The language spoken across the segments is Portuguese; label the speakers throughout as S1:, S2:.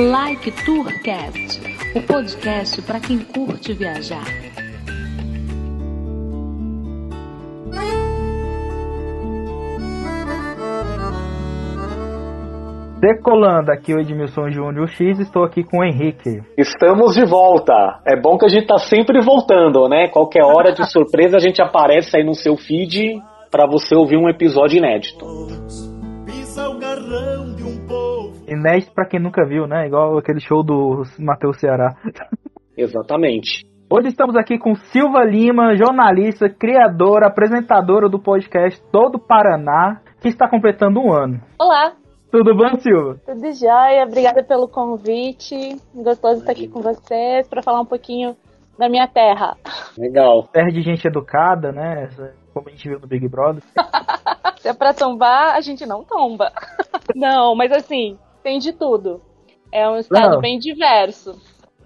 S1: Like Tourcast, o podcast para quem curte viajar.
S2: Decolando aqui o Edmilson Júnior X, estou aqui com o Henrique.
S3: Estamos de volta. É bom que a gente tá sempre voltando, né? Qualquer hora de surpresa a gente aparece aí no seu feed para você ouvir um episódio inédito.
S2: Inédito para quem nunca viu, né? Igual aquele show do Matheus Ceará.
S3: Exatamente.
S2: Hoje estamos aqui com Silva Lima, jornalista, criadora, apresentadora do podcast Todo Paraná, que está completando um ano.
S4: Olá,
S2: Tudo bom, Silva?
S4: tudo jóia? Obrigada pelo convite. Gostoso estar aqui com vocês para falar um pouquinho da minha terra.
S3: Legal.
S2: Terra de gente educada, né? Como a gente viu no Big Brother.
S4: Se é pra tombar, a gente não tomba. Não, mas assim, tem de tudo. É um estado
S2: Não.
S4: bem diverso.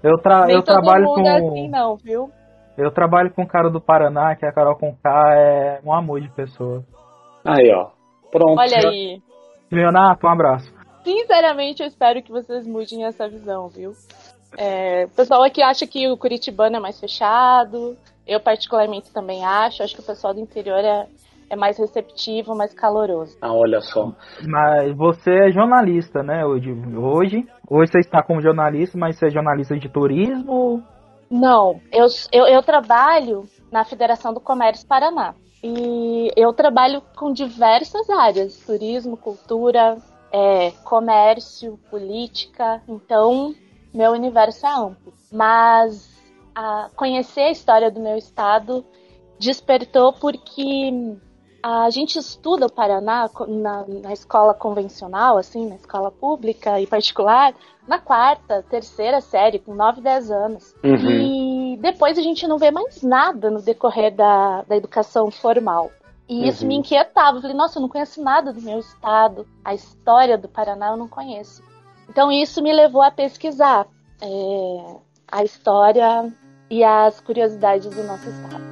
S2: Eu, tra
S4: Nem
S2: eu
S4: todo
S2: trabalho
S4: mundo
S2: com.
S4: é assim, não, viu?
S2: Eu trabalho com um cara do Paraná, que é a Carol Conká, é um amor de pessoa.
S3: Aí, ó. Pronto.
S4: Olha aí.
S2: Leonato, um abraço.
S4: Sinceramente, eu espero que vocês mudem essa visão, viu? É, o pessoal aqui acha que o curitibano é mais fechado. Eu, particularmente, também acho. Acho que o pessoal do interior é, é mais receptivo, mais caloroso.
S3: Ah, olha só.
S2: Mas você é jornalista, né? Hoje, hoje, hoje você está como jornalista, mas você é jornalista de turismo?
S4: Não, eu, eu, eu trabalho na Federação do Comércio Paraná. E eu trabalho com diversas áreas: turismo, cultura, é, comércio, política. Então, meu universo é amplo. Mas a, conhecer a história do meu estado despertou porque a gente estuda o Paraná na, na escola convencional, assim, na escola pública e particular, na quarta, terceira série, com 9, 10 anos.
S3: Uhum.
S4: E depois a gente não vê mais nada no decorrer da, da educação formal. E isso
S3: Uhum.
S4: me inquietava. Eu falei, nossa, eu não conheço nada do meu estado. A história do Paraná eu não conheço. Então isso me levou a pesquisar é, a história e as curiosidades do nosso estado.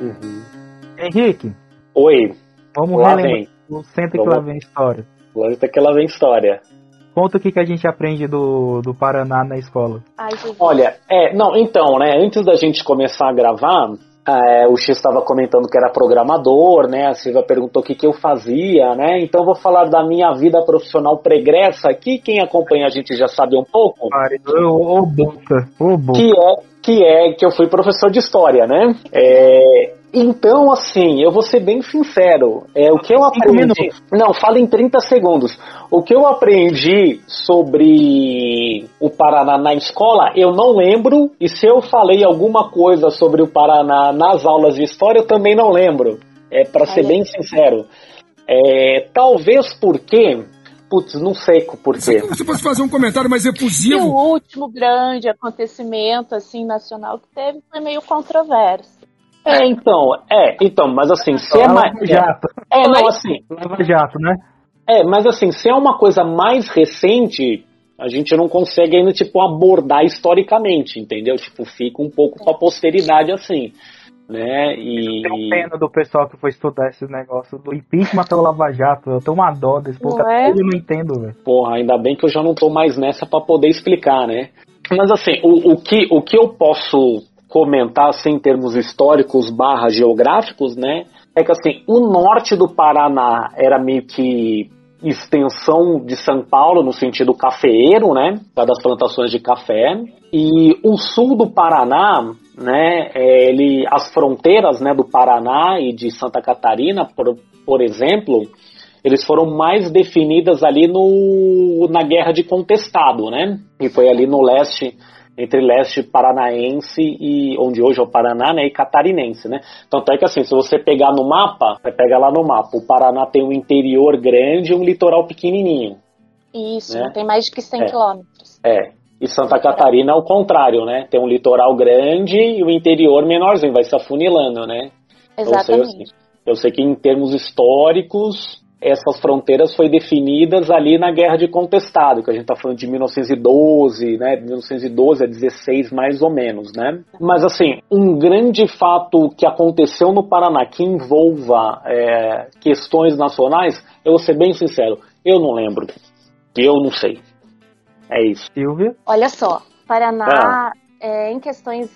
S3: Uhum.
S2: Henrique,
S3: Oi.
S2: vamos
S3: Lá
S2: relembrar.
S3: vem.
S2: o Senta que
S3: Vamos.
S2: lá vem história.
S3: Lógico que ela vem história.
S2: Conta o que, que a gente aprende do, do Paraná na escola.
S4: Ai.
S3: Olha, é, não, então, né, antes da gente começar a gravar, é, o X estava comentando que era programador, né, a Silvia perguntou o que, que eu fazia, né, então eu vou falar da minha vida profissional pregressa aqui, quem acompanha a gente já sabe um pouco,
S2: ô, boca, ô, boca.
S3: que é, que é que eu fui professor de história, né, é, então, assim, eu vou ser bem sincero, é, o que eu aprendi... Não, fala em 30 segundos. O que eu aprendi sobre o Paraná na escola, eu não lembro. E se eu falei alguma coisa sobre o Paraná nas aulas de história, eu também não lembro. É para ser bem sincero. É, talvez porque. Putz, não sei por quê.
S5: Você pode fazer um comentário mais
S4: E o
S5: efusivo?
S4: último grande acontecimento assim nacional que teve foi meio controverso.
S3: É, então, é, então, mas assim, se é mais.
S2: Jato.
S3: É, não, assim,
S2: Lava Jato, né?
S3: É, mas assim, se é uma coisa mais recente, a gente não consegue ainda, tipo, abordar historicamente, entendeu? Tipo, fica um pouco pra posteridade assim, né? E...
S2: Tenho pena do pessoal que foi estudar esse negócio do impeachment até o Lava Jato. Eu tenho uma dó desse povo.
S4: É?
S2: Eu não entendo, velho.
S3: Porra, ainda bem que eu já não tô mais nessa pra poder explicar, né? Mas assim, o, o, que, o que eu posso comentar, assim, em termos históricos barra geográficos, né? É que assim, o norte do Paraná era meio que extensão de São Paulo no sentido cafeeiro, né? Das plantações de café. E o sul do Paraná, né? é, Ele, as fronteiras, né? Do Paraná e de Santa Catarina, por, por exemplo, eles foram mais definidas ali no, na Guerra de Contestado, né? E foi ali no leste, entre leste paranaense e onde hoje é o Paraná, né? E catarinense, né? Tanto é que assim, se você pegar no mapa, você pega lá no mapa, o Paraná tem um interior grande e um litoral pequenininho.
S4: Isso,
S3: Né?
S4: tem mais de que 100
S3: É.
S4: quilômetros.
S3: É. E Santa Catarina é o contrário, né? Tem um litoral grande e o interior menorzinho, vai se afunilando, né?
S4: Exatamente.
S3: Eu sei que em termos históricos, essas fronteiras foi definidas ali na Guerra de Contestado, que a gente está falando de 1912, né, 1912 a 16 mais ou menos, né? Mas assim, um grande fato que aconteceu no Paraná que envolva é, questões nacionais, eu vou ser bem sincero, eu não lembro, eu não sei. É isso.
S2: Silvia?
S4: Olha só, Paraná, é, em questões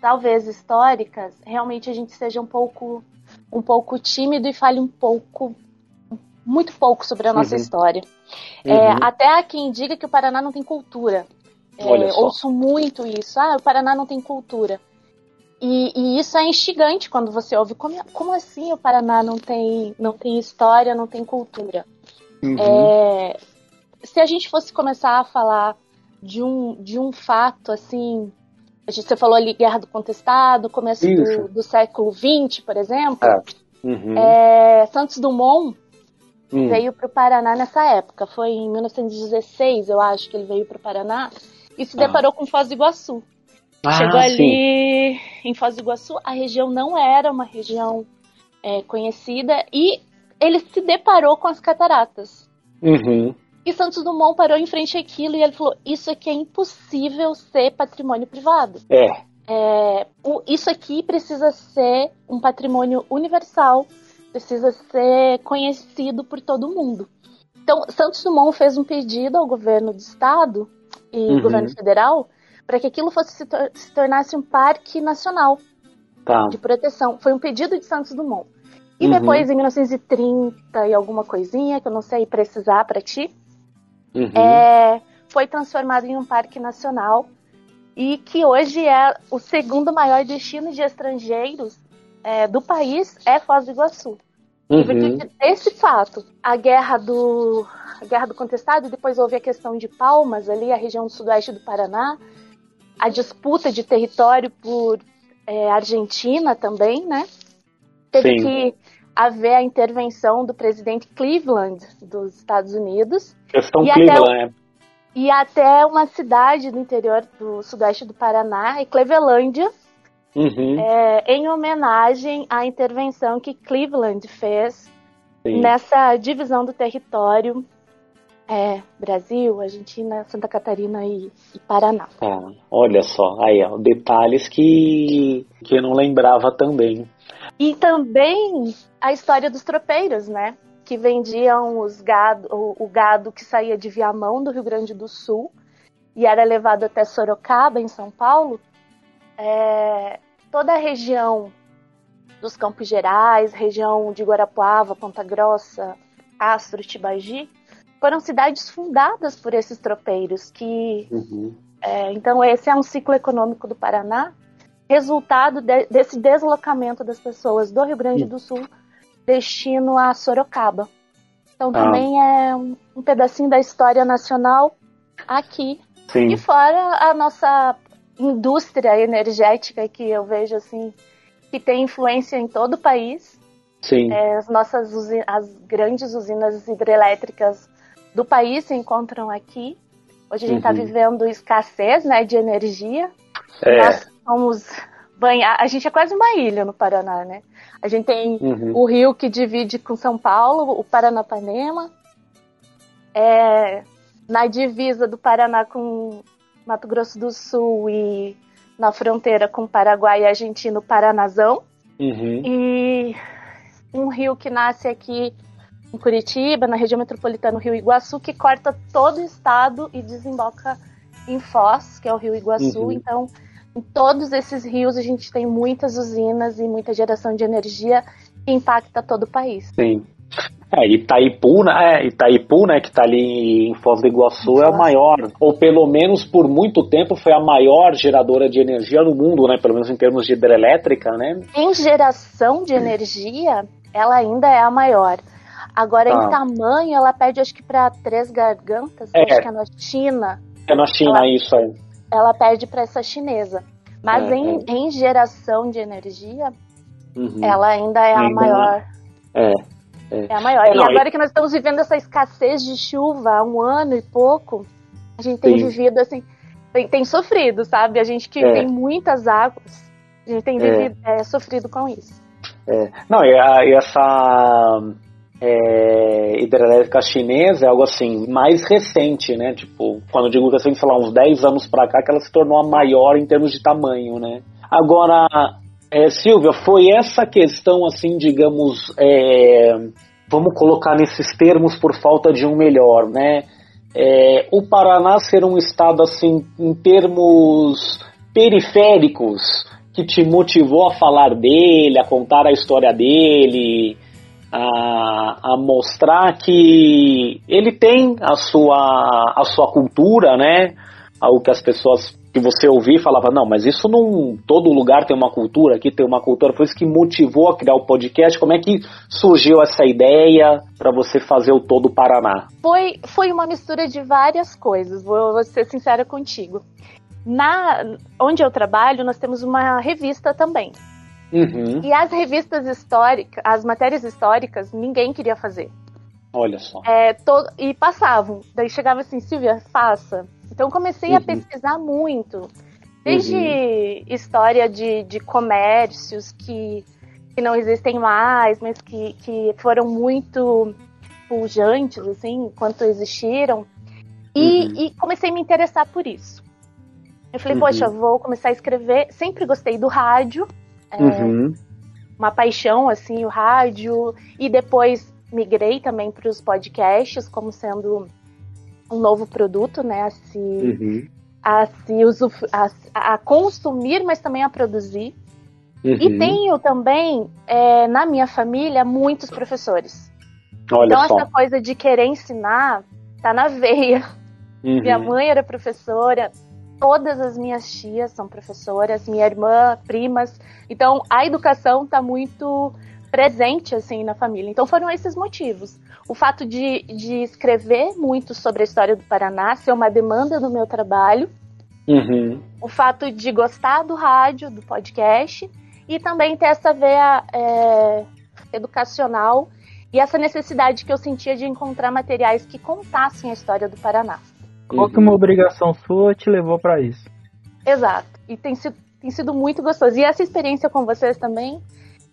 S4: talvez históricas, realmente a gente seja um pouco um pouco tímido e fale um pouco muito pouco sobre a nossa
S3: Uhum.
S4: história.
S3: Uhum.
S4: É, até há quem diga que o Paraná não tem cultura. É, ouço muito isso. Ah, o Paraná não tem cultura. E, e isso é instigante quando você ouve. Como, como assim o Paraná não tem, não tem história, não tem cultura?
S3: Uhum.
S4: É, se a gente fosse começar a falar de um, de um fato assim. a gente- Você falou ali Guerra do Contestado, começo do, do século XX, por exemplo.
S3: É. Uhum.
S4: É, Santos Dumont
S3: Hum.
S4: veio para o Paraná nessa época. Foi em 1916, eu acho, que ele veio para o Paraná e se
S3: Ah.
S4: deparou com Foz do Iguaçu.
S3: Ah,
S4: Chegou
S3: sim.
S4: ali em Foz do Iguaçu, a região não era uma região é, conhecida e ele se deparou com as cataratas.
S3: Uhum.
S4: E Santos Dumont parou em frente àquilo e ele falou: Isso aqui é impossível ser patrimônio privado.
S3: É.
S4: É, o- isso aqui precisa ser um patrimônio universal, precisa ser conhecido por todo mundo. Então, Santos Dumont fez um pedido ao governo do estado e
S3: Uhum.
S4: governo federal para que aquilo fosse se, tor- se tornasse um parque nacional
S3: Tá.
S4: de proteção. Foi um pedido de Santos Dumont. E
S3: Uhum.
S4: depois, em 1930 e alguma coisinha, que eu não sei precisar para ti,
S3: Uhum.
S4: é, foi transformado em um parque nacional e que hoje é o segundo maior destino de estrangeiros é, do país é Foz do Iguaçu. Em
S3: Uhum.
S4: virtude desse fato, a guerra do a guerra do contestado, depois houve a questão de Palmas ali, a região do sudoeste do Paraná, a disputa de território por é, Argentina também, né? Teve
S3: Sim.
S4: que haver a intervenção do presidente Cleveland dos Estados Unidos
S3: Questão
S4: E até
S3: Cleveland, é.
S4: e até uma cidade do interior do sudoeste do Paraná, é Clevelândia,
S3: Uhum.
S4: é, em homenagem à intervenção que Cleveland fez
S3: Sim.
S4: nessa divisão do território é, Brasil, Argentina, Santa Catarina e, e Paraná.
S3: Tá. Olha só, aí, ó, detalhes que, que eu não lembrava também.
S4: E também a história dos tropeiros, né? Que vendiam os gado, o, o gado que saía de Viamão, do Rio Grande do Sul, e era levado até Sorocaba, em São Paulo. É, toda a região dos Campos Gerais, região de Guarapuava, Ponta Grossa, Castro, Tibagi, foram cidades fundadas por esses tropeiros que
S3: Uhum.
S4: é, então, esse é um ciclo econômico do Paraná, resultado de- desse deslocamento das pessoas do Rio Grande do Sul, destino a Sorocaba. Então,
S3: Ah.
S4: também é um, um pedacinho da história nacional aqui.
S3: Sim.
S4: E fora a nossa indústria energética, que eu vejo assim, que tem influência em todo o país.
S3: Sim.
S4: É, as nossas as grandes usinas hidrelétricas do país se encontram aqui. Hoje a gente está
S3: Uhum.
S4: vivendo escassez né, de energia.
S3: É.
S4: Nós somos banhar. A gente é quase uma ilha no Paraná, né? A gente tem
S3: Uhum.
S4: o rio que divide com São Paulo, o Paranapanema. É, na divisa do Paraná com Mato Grosso do Sul e na fronteira com Paraguai e Argentina, o Paranazão.
S3: Uhum.
S4: E um rio que nasce aqui em Curitiba, na região metropolitana, o Rio Iguaçu, que corta todo o estado e desemboca em Foz, que é o Rio Iguaçu.
S3: Uhum.
S4: Então, em todos esses rios a gente tem muitas usinas e muita geração de energia que impacta todo o país.
S3: Sim. É, Itaipu, né, é, Itaipu, né, que tá ali em Foz do Iguaçu, é a maior, ou pelo menos por muito tempo foi a maior geradora de energia no mundo, né, pelo menos em termos de hidrelétrica, né?
S4: Em geração de energia, ela ainda é a maior. Agora, em tamanho, ela perde acho que para Três Gargantas,
S3: É.
S4: acho que é na China.
S3: É na China
S4: Ela-
S3: isso aí.
S4: ela perde para essa chinesa. Mas
S3: É,
S4: em, em geração de energia,
S3: Uhum.
S4: ela ainda é a
S3: Ainda
S4: maior.
S3: É.
S4: É a maior.
S3: É,
S4: e
S3: não,
S4: agora que nós estamos vivendo essa escassez de chuva há um ano e pouco, a gente tem
S3: Sim.
S4: vivido assim, tem, tem sofrido, sabe? A gente que
S3: É.
S4: tem muitas águas, a gente tem
S3: É.
S4: vivido, é, sofrido com isso.
S3: É. Não, e, a- e essa é, hidrelétrica chinesa é algo assim, mais recente, né? Tipo, quando eu digo recente, sei lá, uns 10 anos pra cá, que ela se tornou a maior em termos de tamanho, né? Agora, é, Silvia, foi essa questão, assim, digamos, é, vamos colocar nesses termos por falta de um melhor, né? é, o Paraná ser um estado assim em termos periféricos que te motivou a falar dele, a contar a história dele, a, a mostrar que ele tem a sua, a sua cultura, né? Algo que as pessoas que você ouvia falava, não, mas isso não. Todo lugar tem uma cultura, aqui tem uma cultura. Foi isso que motivou a criar o podcast. Como é que surgiu essa ideia para você fazer o Todo Paraná?
S4: Foi, foi uma mistura de várias coisas, vou, vou ser sincera contigo. Na, onde eu trabalho, nós temos uma revista também.
S3: Uhum.
S4: E as revistas históricas, as matérias históricas, ninguém queria fazer.
S3: Olha só.
S4: É, to- e passavam. Daí chegava assim, Silvia, faça. Então comecei a
S3: Uhum.
S4: pesquisar muito. Desde história de, de comércios que, que não existem mais, mas que, que foram muito pujantes, assim, enquanto existiram. E,
S3: Uhum.
S4: e comecei a me interessar por isso. Eu falei,
S3: Uhum.
S4: poxa, vou começar a escrever. Sempre gostei do rádio. é,
S3: Uhum.
S4: uma paixão, assim, o rádio. E depois migrei também para os podcasts, como sendo um novo produto, né? A se,
S3: Uhum.
S4: a, se usuf- a, a consumir, mas também a produzir. E
S3: Uhum.
S4: tenho também, é, na minha família, muitos professores.
S3: Olha
S4: então,
S3: só.
S4: essa coisa de querer ensinar tá na veia.
S3: Uhum.
S4: Minha mãe era professora, todas as minhas tias são professoras, minha irmã, primas. Então, a educação está muito presente assim na família. Então, foram esses motivos. O fato de, de escrever muito sobre a história do Paraná ser uma demanda do meu trabalho,
S3: Uhum.
S4: o fato de gostar do rádio, do podcast e também ter essa veia é, educacional e essa necessidade que eu sentia de encontrar materiais que contassem a história do Paraná.
S2: Qual que uma obrigação sua te levou pra isso?
S4: Exato. E tem sido, tem sido muito gostoso. E essa experiência com vocês também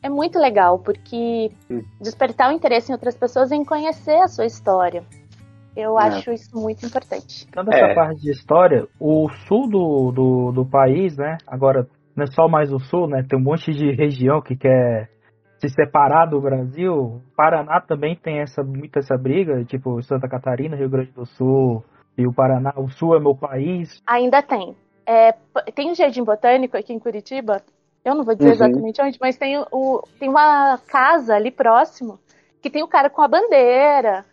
S4: é muito legal, porque
S3: Hum.
S4: despertar o interesse em outras pessoas em conhecer a sua história. Eu
S3: É.
S4: acho isso muito importante.
S2: Tanto essa
S3: É.
S2: parte de história, o sul do, do, do país, né? Agora, não é só mais o sul, né? Tem um monte de região que quer se separar do Brasil. O Paraná também tem essa, muito essa briga, tipo Santa Catarina, Rio Grande do Sul e o Paraná. O sul é meu país.
S4: Ainda tem. É, tem um jardim botânico aqui em Curitiba. Eu não vou dizer
S3: Uhum.
S4: exatamente onde, mas tem, o, tem uma casa ali próximo que tem o cara com a bandeira.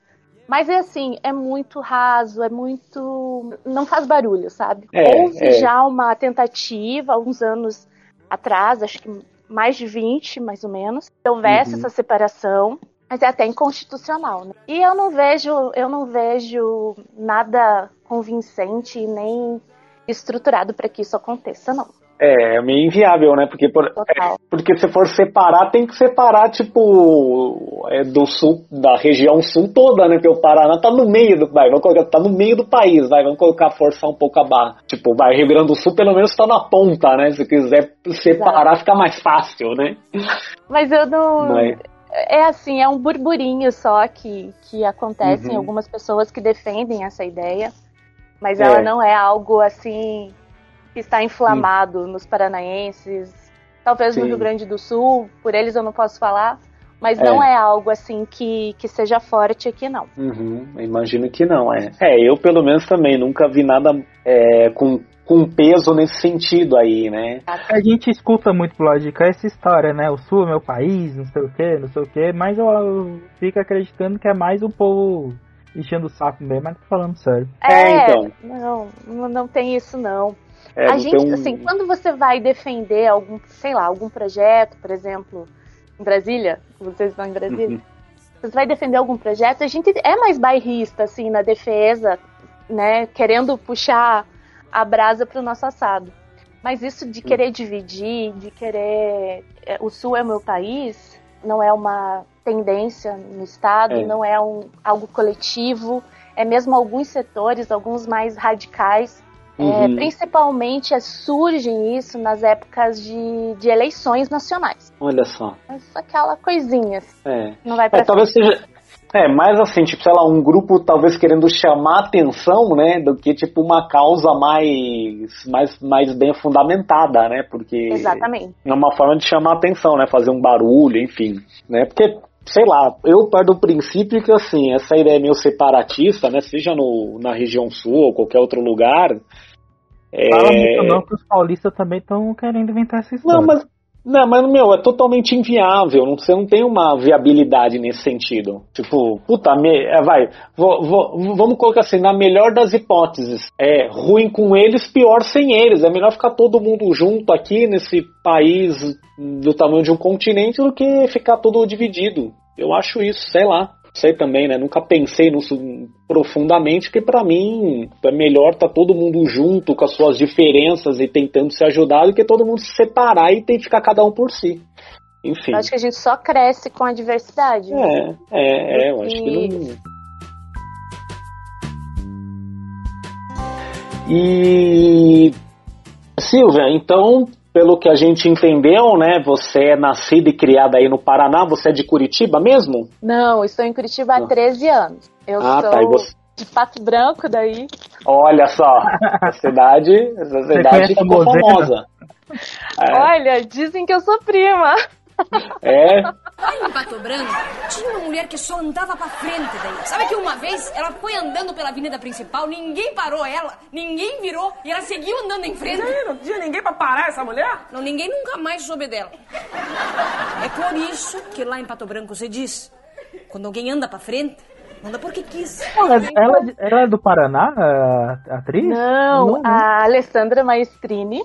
S4: Mas é assim, é muito raso, é muito. não faz barulho, sabe?
S3: É,
S4: Houve
S3: é.
S4: já uma tentativa, alguns anos atrás, acho que mais de 20, mais ou menos, que houvesse
S3: Uhum.
S4: essa separação. Mas é até inconstitucional, né? E eu não vejo, eu não vejo nada convincente nem estruturado para que isso aconteça, não.
S3: É, é meio inviável, né? Porque, por-
S4: Total.
S3: porque se for separar, tem que separar, tipo, é, do sul, da região sul toda, né? Porque o Paraná tá no meio do. Vai, vamos colocar, tá no meio do país, vai, vamos colocar, forçar um pouco a barra. Tipo, vai, Rio Grande do Sul pelo menos tá na ponta, né? Se quiser separar, fica mais fácil, né?
S4: Mas eu não.
S3: Mas-
S4: É assim, é um burburinho só que, que acontece em
S3: Uhum.
S4: algumas pessoas que defendem essa ideia. Mas
S3: É.
S4: ela não é algo assim que está inflamado nos paranaenses. Talvez no
S3: Sim.
S4: Rio Grande do Sul, por eles eu não posso falar. Mas
S3: É.
S4: não é algo assim que, que seja forte aqui, não.
S3: Uhum, imagino que não, é. É, eu pelo menos também nunca vi nada é, com, com peso nesse sentido aí, né?
S2: A gente escuta muito pro lado de cá essa história, né? O sul é meu país, não sei o que, não sei o que, mas eu, eu fico acreditando que é mais o povo enchendo o saco mesmo, mas tô falando sério.
S3: É, então.
S4: Não, não, não tem isso não.
S3: É,
S4: a gente,
S3: um-
S4: assim, quando você vai defender algum, sei lá, algum projeto, por exemplo, em Brasília, vocês estão em Brasília,
S3: Uhum.
S4: você vai defender algum projeto, a gente é mais bairrista, assim, na defesa, né, querendo puxar a brasa para o nosso assado. Mas isso de querer dividir, de querer. é, O Sul é meu país, não é uma tendência no Estado,
S3: É.
S4: não é um, algo coletivo, é mesmo alguns setores, alguns mais radicais. É,
S3: Uhum.
S4: principalmente é, surgem isso nas épocas de, de eleições nacionais.
S3: Olha só.
S4: Mas aquela coisinha, assim,
S3: É.
S4: não vai pra
S3: É, talvez seja. É, mais assim, tipo, sei lá, um grupo talvez querendo chamar atenção, né, do que tipo uma causa mais, mais, mais bem fundamentada, né, porque
S4: Exatamente.
S3: é uma forma de chamar atenção, né, fazer um barulho, enfim, né, porque sei lá, eu parto do princípio que assim, essa ideia meio separatista, né, seja no, na região sul ou qualquer outro lugar.
S2: Fala é... muito não que os paulistas também estão querendo inventar essa história.
S3: Não, mas não, mas, meu, é totalmente inviável. Não, você não tem uma viabilidade nesse sentido. Tipo, puta, me, é, vai, vamos colocar assim, na melhor das hipóteses, é ruim com eles, pior sem eles. É melhor ficar todo mundo junto aqui nesse país do tamanho de um continente do que ficar todo dividido. Eu acho isso, sei lá sei também, né? Nunca pensei nisso profundamente, que para mim é melhor estar tá todo mundo junto com as suas diferenças e tentando se ajudar do que todo mundo se separar e tem que ficar cada um por si. Enfim.
S4: Eu acho que a gente só cresce com a diversidade.
S3: É, é, é, eu acho que não. E Silvia, então pelo que a gente entendeu, né, você é nascida e criada aí no Paraná, você é de Curitiba mesmo?
S4: Não, estou em Curitiba há 13 ah. anos. Eu ah, tá, sou tá, você... de Pato Branco daí.
S3: Olha só, a cidade, a cidade ficou famosa.
S4: É. Olha, dizem que eu sou prima.
S3: É?
S5: Aí em Pato Branco tinha uma mulher que só andava pra frente daí. Sabe que uma vez ela foi andando pela avenida principal, ninguém parou ela, ninguém virou e ela seguiu andando em frente.
S6: E aí, não tinha ninguém pra parar essa mulher?
S5: Não, ninguém nunca mais soube dela. É por isso que lá em Pato Branco se diz: quando alguém anda pra frente, anda porque quis.
S2: Ela, ela, ela é do Paraná, a atriz?
S4: Não, não né? a Alessandra Maestrini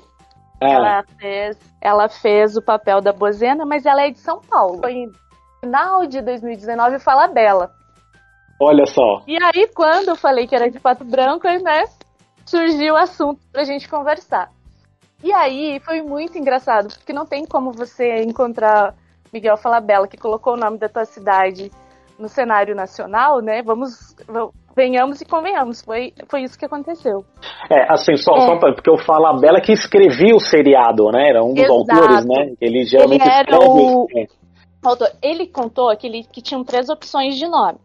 S4: é. Ela, fez, ela fez o papel da Bozena, mas ela é de São Paulo. Foi em final de 2019 Fala Bela.
S3: Olha só.
S4: E aí, quando eu falei que era de Pato Branco, né, surgiu o assunto pra gente conversar. E aí foi muito engraçado, porque não tem como você encontrar Miguel Falabella, que colocou o nome da tua cidade no cenário nacional, né? Vamos, venhamos e convenhamos, foi, foi isso que aconteceu.
S3: É, assim, só, é. só pra, porque eu falo a Bela que escrevia o seriado, né? Era um dos Exato. autores, né? Ele geralmente ele era o...
S4: É. Autor. Ele contou que, ele, que tinham três opções de nome.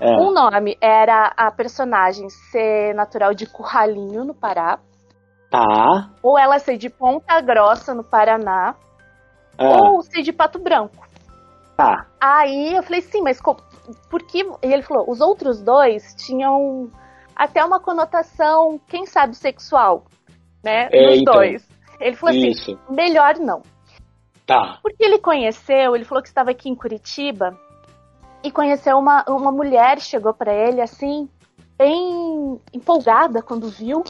S4: É. Um nome era a personagem ser natural de Curralinho, no Pará.
S3: Tá.
S4: Ou ela ser de Ponta Grossa, no Paraná. É. Ou ser de Pato Branco.
S3: Tá.
S4: Aí eu falei, sim, mas porque e ele falou, os outros dois tinham até uma conotação, quem sabe, sexual, né? É, nos então, dois. Ele falou assim, isso. assim, melhor não.
S3: Tá.
S4: Porque ele conheceu, ele falou que estava aqui em Curitiba e conheceu uma, uma mulher, chegou para ele assim, bem empolgada quando viu.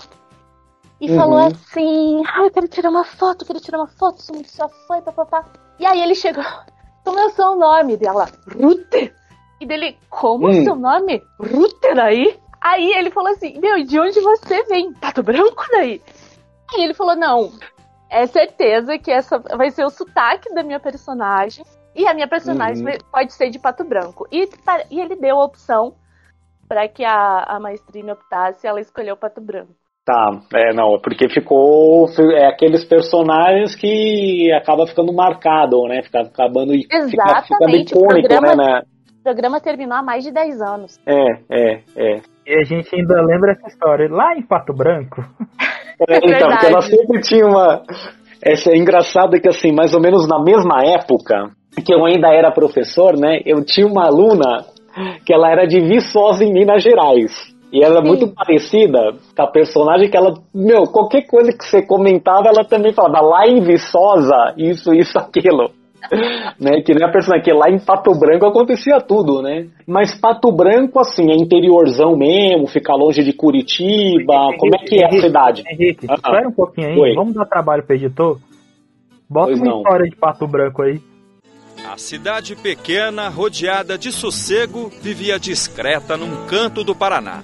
S4: E uhum. falou assim: ah, eu quero tirar uma foto, quero tirar uma foto, sou muito sua fã, papapá. E aí ele chegou, como é o seu nome? Dela, Ruth. E dele, como hum. seu nome? Ruther aí? Aí ele falou assim, meu, de onde você vem? Pato Branco daí? Aí ele falou, não, é certeza que essa vai ser o sotaque da minha personagem. E a minha personagem uhum. pode ser de Pato Branco. E, e ele deu a opção para que a, a maestrina optasse, ela escolheu Pato Branco.
S3: Tá, é, não, porque ficou. É aqueles personagens que acaba ficando marcado, né? Fica acabando.
S4: Exatamente. Fica, fica icônico, programa, né? Programa terminou há mais de 10 anos.
S3: É, é, é.
S2: E a gente ainda lembra essa história. Lá em Pato Branco.
S3: É, então, porque ela sempre tinha uma. Essa é engraçado que assim, mais ou menos na mesma época que eu ainda era professor, né? Eu tinha uma aluna que ela era de Viçosa em Minas Gerais. E ela é muito parecida com a personagem que ela, meu, qualquer coisa que você comentava, ela também falava lá em Viçosa, isso, isso, aquilo. Né? Que nem a personagem que lá em Pato Branco acontecia tudo, né? Mas Pato Branco, assim, é interiorzão mesmo, fica longe de Curitiba. Henrique, como é que é a cidade?
S2: Henrique, ah, espera um pouquinho aí. Oi. Vamos dar trabalho pro editor? Bota pois uma não. história de Pato Branco aí.
S7: A cidade pequena, rodeada de sossego, vivia discreta num canto do Paraná.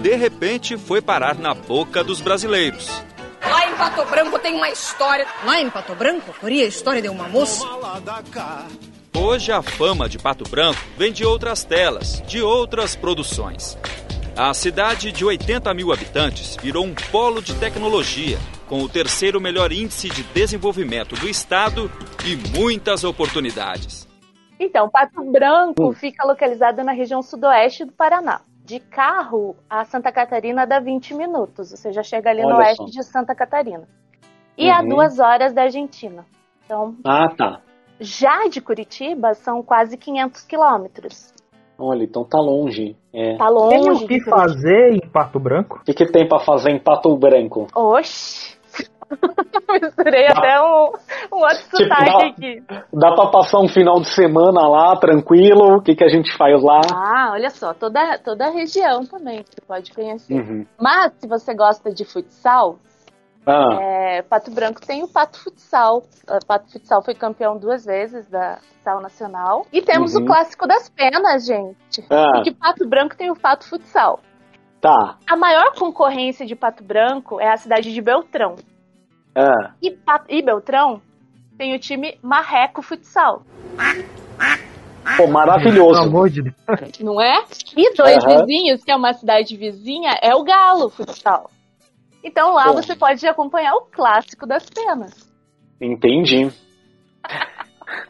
S7: De repente, foi parar na boca dos brasileiros.
S5: Lá em Pato Branco tem uma história. Lá em Pato Branco, corria a história de uma moça.
S7: Hoje a fama de Pato Branco vem de outras telas, de outras produções. A cidade de 80 mil habitantes virou um polo de tecnologia, com o terceiro melhor índice de desenvolvimento do estado e muitas oportunidades.
S4: Então, Pato Branco fica localizado na região sudoeste do Paraná de carro a Santa Catarina dá 20 minutos. Você já chega ali Olha no oeste só. de Santa Catarina. E uhum. a duas horas da Argentina. Então.
S3: Ah, tá.
S4: Já de Curitiba são quase 500 quilômetros.
S3: Olha, então tá longe. É.
S4: Tá longe.
S2: Tem o que fazer em Pato Branco?
S3: O que, que tem pra fazer em Pato Branco?
S4: Oxi! Misturei até um, um outro
S3: Tipo,
S4: sotaque
S3: dá-
S4: aqui.
S3: Dá pra passar um final de semana lá, tranquilo? O que, que a gente faz lá?
S4: Ah, olha só, toda, toda a região também que você pode conhecer.
S3: Uhum.
S4: Mas, se você gosta de futsal,
S3: Ah,
S4: é, Pato Branco tem o Pato Futsal. O Pato Futsal foi campeão duas vezes da Futsal Nacional. E temos
S3: Uhum.
S4: o Clássico das Penas, gente.
S3: Ah.
S4: Porque Pato Branco tem o Pato Futsal.
S3: tá.
S4: A maior concorrência de Pato Branco é a cidade de Beltrão.
S3: Ah,
S4: E, e Beltrão tem o time Marreco Futsal.
S3: pô, maravilhoso.
S2: Pelo amor de Deus.
S4: Não é? E dois
S3: Aham.
S4: vizinhos, que é uma cidade vizinha, é o Galo Futsal. Então lá
S3: Pô.
S4: você pode acompanhar o clássico das penas.
S3: Entendi.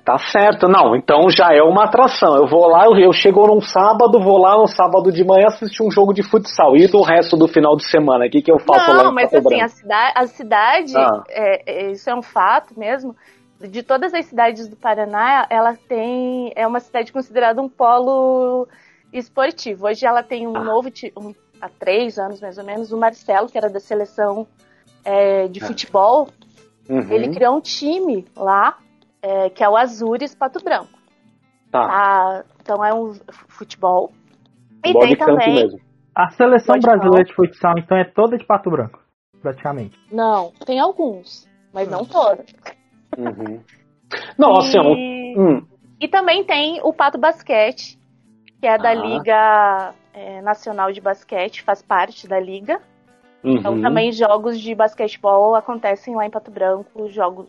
S3: Tá certo, não, então já é uma atração. Eu vou lá, eu, eu chego num sábado, vou lá no sábado de manhã assistir um jogo de futsal. E do resto do final de semana, o que, que eu faço lá
S4: Não, mas
S3: Pato
S4: assim, a cidade, a cidade
S3: Ah.
S4: é, é- isso é um fato mesmo. De todas as cidades do Paraná, ela tem. É uma cidade considerada um polo esportivo. Hoje ela tem um
S3: Ah.
S4: novo. Um, há três anos mais ou menos, o Marcelo, que era da seleção é, de
S3: Ah.
S4: futebol,
S3: Uhum,
S4: ele criou um time lá, é, que é o Azures Pato Branco.
S3: tá,
S4: Ah, então é um futebol. E tem também.
S3: mesmo.
S2: A seleção
S4: Pode
S2: brasileira de futsal, então, é toda de Pato Branco, praticamente.
S4: Não, tem alguns, mas não todos.
S3: Uhum. Não, assim,
S4: E...
S3: hum,
S4: E também tem o Pato Basquete, que é da
S3: Ah.
S4: Liga é, Nacional de Basquete, faz parte da liga. Então
S3: uhum.
S4: também jogos de basquetebol acontecem lá em Pato Branco, jogos.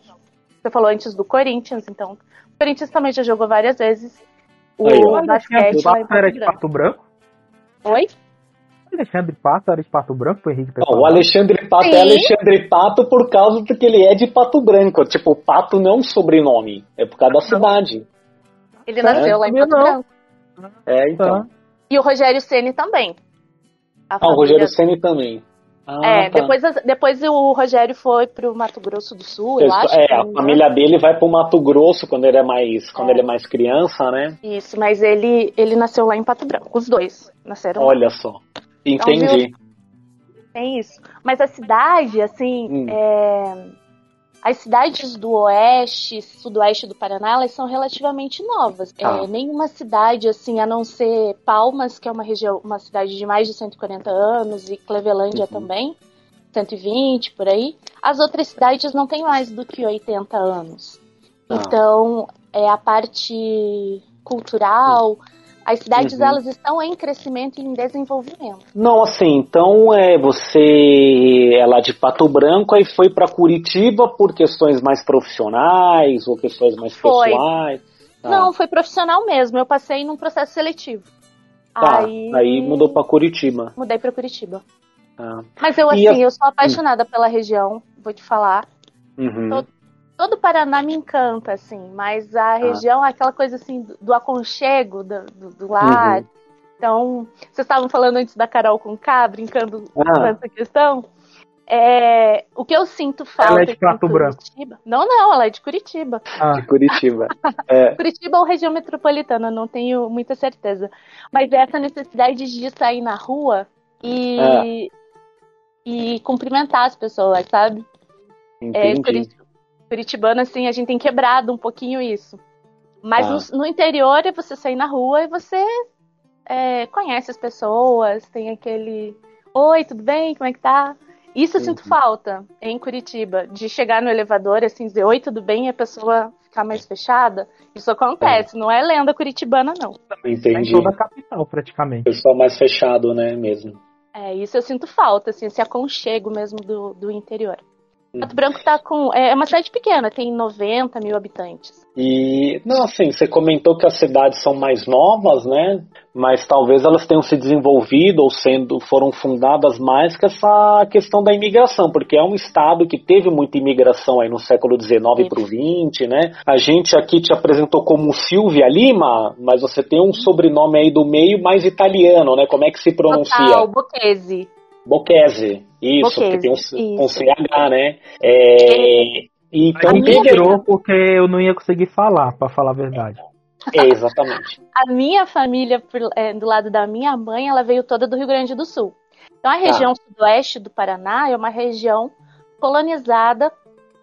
S4: Você falou antes do Corinthians, então. O Corinthians também já jogou várias vezes o
S3: Aí, ó.
S4: basquete lá em
S2: Pato era
S4: Pato
S2: de. Pato Branco?
S4: Oi?
S2: Alexandre Pato era de Pato Branco, o Henrique
S3: Não, o. Alexandre Pato
S4: Sim.
S3: é Alexandre Pato por causa do que ele é de Pato Branco. Tipo, Pato não é um sobrenome, é por causa da cidade.
S4: Ele
S3: É,
S4: nasceu lá em Pato
S2: não.
S4: Branco.
S3: É, então.
S4: E o Rogério Ceni também. A
S3: Ah, o Rogério Ceni também. Ah,
S4: É,
S3: tá.
S4: depois, depois o Rogério foi pro Mato Grosso do Sul, eu acho.
S3: É,
S4: não
S3: a família dele vai pro Mato Grosso quando ele é mais, quando
S4: É.
S3: ele é mais criança, né?
S4: Isso, mas ele, ele nasceu lá em Pato Branco. Os dois nasceram lá.
S3: Olha só. Entendi.
S4: Tem isso. Mas a cidade, assim,
S3: Hum.
S4: é, as cidades do oeste, sudoeste do Paraná, elas são relativamente novas.
S3: Tá.
S4: É, nenhuma cidade, assim, a não ser Palmas, que é uma região, uma cidade de mais de 140 anos, e Clevelândia
S3: Uhum.
S4: também, 120 por aí. As outras cidades não têm mais do que 80 anos.
S3: Tá.
S4: Então, é a parte cultural. As cidades
S3: Uhum.
S4: elas estão em crescimento e em desenvolvimento.
S3: Não, assim, então é você é lá de Pato Branco aí foi pra Curitiba por questões mais profissionais ou questões mais
S4: Foi.
S3: pessoais. Tá.
S4: Não, foi profissional mesmo. Eu passei num processo seletivo.
S3: Tá,
S4: Aí,
S3: aí mudou pra Curitiba.
S4: Mudei pra Curitiba.
S3: Tá.
S4: Mas eu,
S3: E
S4: assim,
S3: a-
S4: eu sou apaixonada pela região, vou te falar.
S3: Uhum.
S4: Tô- Todo o Paraná me encanta, assim, mas a região é aquela coisa, assim, do, do aconchego, do, do, do lar.
S3: Uhum.
S4: Então, vocês estavam falando antes da Carol com K, brincando com
S3: Ah.
S4: essa questão. É, o que eu sinto falta
S2: Ela é de Pato Branco.
S4: Curitiba... Não, não, ela é de Curitiba.
S2: Ah,
S3: De Curitiba. É.
S4: Curitiba ou região metropolitana, não tenho muita certeza. Mas essa necessidade de sair na rua e,
S3: É.
S4: e cumprimentar as pessoas, sabe? É,
S3: Entendi.
S4: Curit- Curitibano, assim, a gente tem quebrado um pouquinho isso. Mas
S3: Tá.
S4: no, no interior é você sair na rua e você é, conhece as pessoas, tem aquele. Oi, tudo bem? Como é que tá? Isso eu sinto
S3: Uhum.
S4: falta em Curitiba, de chegar no elevador assim, dizer oi, tudo bem, e a pessoa ficar mais fechada. Isso acontece, não é lenda curitibana, não.
S2: em
S3: Entendi.
S2: toda a capital, praticamente.
S3: Pessoal mais fechado, né, mesmo.
S4: É, isso eu sinto falta, assim, esse aconchego mesmo do, do interior. Pato Branco tá com. É uma cidade pequena, tem 90 mil habitantes.
S3: E, não, assim, você comentou que as cidades são mais novas, né? Mas talvez elas tenham se desenvolvido ou sendo, foram fundadas mais com essa questão da imigração, porque é um estado que teve muita imigração aí no século XIX para o XX, né? A gente aqui te apresentou como Silvia Lima, mas você tem um sobrenome aí do meio mais italiano, né? Como é que se pronuncia?
S4: Total, Bocchese.
S3: Bocchese. Isso, porque tem um,
S4: isso.
S3: CH, né? É, Então,
S2: me tirou porque eu não ia conseguir falar, pra falar a verdade.
S3: É, exatamente.
S4: A minha família, é, do lado da minha mãe, ela veio toda do Rio Grande do Sul. Então a região sudoeste do Paraná é uma região colonizada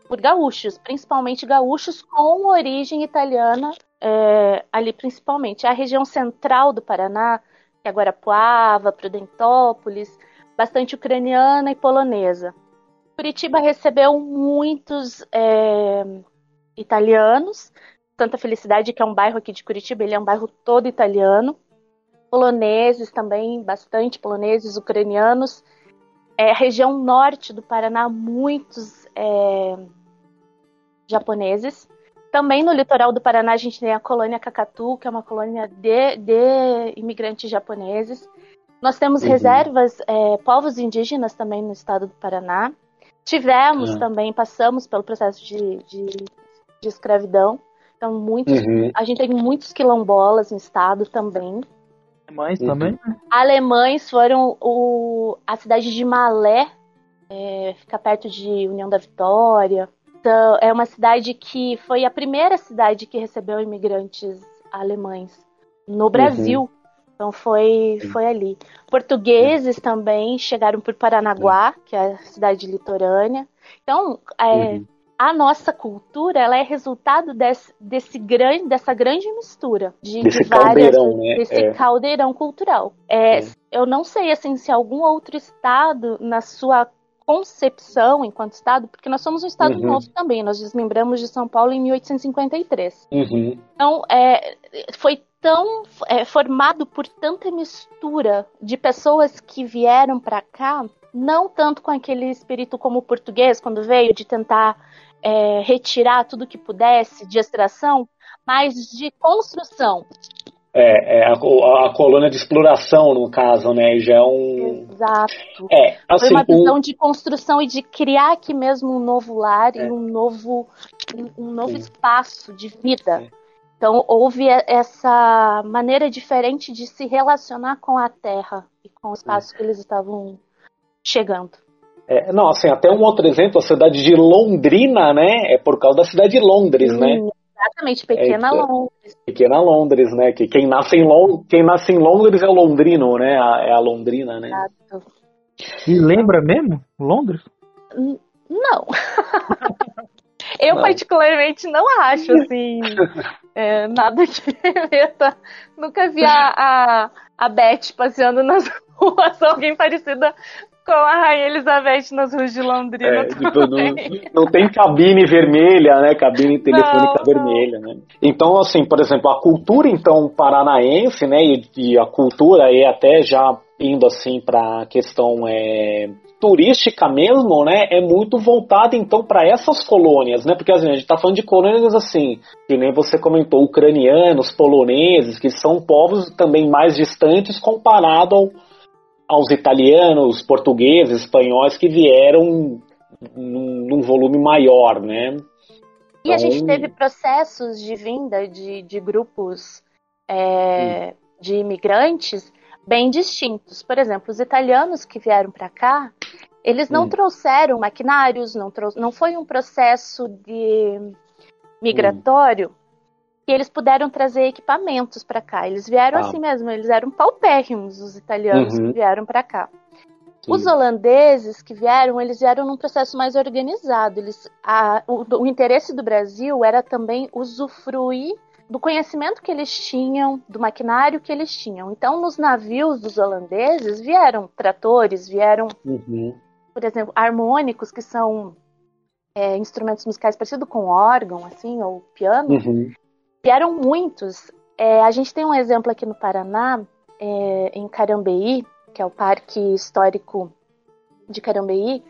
S4: por gaúchos, principalmente gaúchos com origem italiana, é, ali principalmente. A região central do Paraná, que é Guarapuava, Prudentópolis, bastante ucraniana e polonesa. Curitiba recebeu muitos é, italianos, Santa Felicidade, que é um bairro aqui de Curitiba, ele é um bairro todo italiano. Poloneses também, bastante poloneses, ucranianos. É, região norte do Paraná, muitos é, japoneses. Também no litoral do Paraná a gente tem a colônia Cacatu, que é uma colônia de, de imigrantes japoneses. Nós temos
S3: Uhum.
S4: reservas, é, povos indígenas também no estado do Paraná. Tivemos
S3: Ah.
S4: também, passamos pelo processo de, de, de escravidão. Então, muitos,
S3: Uhum.
S4: a gente tem muitos quilombolas no estado também.
S2: Mas
S3: Uhum.
S2: também.
S4: Alemães foram o, a cidade de Malé, é, fica perto de União da Vitória. Então, é uma cidade que foi a primeira cidade que recebeu imigrantes alemães no Brasil. Então foi, foi ali. Portugueses também chegaram por Paranaguá, que é a cidade litorânea. Então, é,
S3: Uhum.
S4: a nossa cultura ela é resultado desse, desse grande, dessa grande mistura de,
S3: Desse
S4: de várias
S3: caldeirão, né?
S4: desse
S3: É.
S4: caldeirão cultural. É,
S3: É.
S4: Eu não sei assim se algum outro estado na sua concepção enquanto estado, porque nós somos um estado
S3: Uhum.
S4: novo também. Nós desmembramos de São Paulo em 1853.
S3: Uhum.
S4: Então, é, foi tão é, formado por tanta mistura de pessoas que vieram para cá, não tanto com aquele espírito como o português, quando veio, de tentar é, retirar tudo que pudesse de extração, mas de construção.
S3: É, é a, a colônia de exploração, no caso, né? Já é um.
S4: Exato.
S3: É,
S4: Foi
S3: assim,
S4: uma
S3: um-
S4: visão de construção e de criar aqui mesmo um novo lar
S3: É.
S4: e um novo, um, um novo
S3: Sim.
S4: espaço de vida.
S3: É.
S4: Então houve essa maneira diferente de se relacionar com a terra e com o espaço que eles estavam chegando.
S3: é, não, assim, até um outro exemplo, a cidade de Londrina, né? É por causa da cidade de Londres, né?
S4: Exatamente, pequena
S3: É, é.
S4: Londres.
S3: Pequena Londres, né? Que quem nasce em, Lon quem nasce em Londres é o londrino, né? A- é a londrina, né?
S4: Exato.
S2: E lembra mesmo? Londres?
S4: N- Não. Eu
S3: Não.
S4: particularmente não acho assim é, nada que remeta. Nunca vi a, a, a Beth passeando nas ruas, alguém parecida com a Rainha Elizabeth nas ruas de Londrina.
S3: É, tipo, não, não tem cabine vermelha, né? Cabine telefônica
S4: Não,
S3: vermelha, né? Então, assim, por exemplo, a cultura então paranaense, né? E, e a cultura é até já indo assim para a questão é, turística mesmo, né? É muito voltada então para essas colônias, né? Porque assim, a gente está falando de colônias assim, que nem você comentou, ucranianos, poloneses, que são povos também mais distantes comparado ao aos italianos, portugueses, espanhóis que vieram num, num volume maior, né?
S4: E a gente
S3: Então-
S4: teve processos de vinda de, de grupos é, de imigrantes bem distintos. Por exemplo, os italianos que vieram para cá, eles não
S3: Hum.
S4: trouxeram maquinários, não, trou não foi um processo de migratório que eles puderam trazer equipamentos para cá. Eles vieram
S3: Ah.
S4: assim mesmo, eles eram paupérrimos, os italianos
S3: Uhum.
S4: que vieram para cá.
S3: Sim.
S4: Os holandeses que vieram, eles vieram num processo mais organizado. Eles, a- o, o interesse do Brasil era também usufruir do conhecimento que eles tinham, do maquinário que eles tinham. Então, nos navios dos holandeses vieram tratores, vieram,
S3: Uhum.
S4: por exemplo, harmônicos, que são é, instrumentos musicais parecidos com órgão, assim, ou piano.
S3: Uhum.
S4: Vieram muitos. É, a gente tem um exemplo aqui no Paraná, é, em Carambeí, que é o Parque Histórico de Carambeí.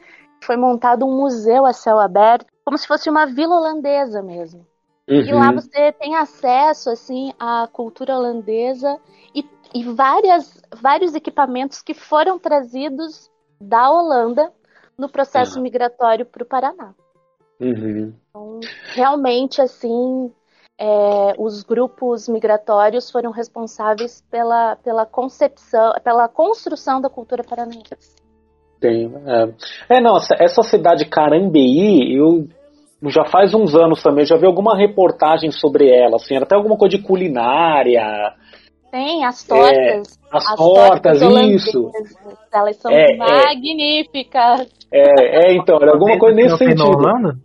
S4: Foi montado um museu a céu aberto, como se fosse uma vila holandesa mesmo. E lá
S3: Uhum.
S4: você tem acesso assim à cultura holandesa e, e várias, vários equipamentos que foram trazidos da Holanda no processo
S3: Ah.
S4: migratório para o Paraná.
S3: Uhum.
S4: Então, realmente, assim, é, os grupos migratórios foram responsáveis pela, pela concepção, pela construção da cultura paranaense.
S3: Tem, é. É, não, essa- cidade Carambeí, eu já faz uns anos também, já vi alguma reportagem sobre ela, assim, era até alguma coisa de culinária.
S4: Tem as tortas.
S3: É, as, as, tortas, tortas isso.
S4: Elas são é, magníficas.
S3: É, é, então, era alguma coisa nesse sentido.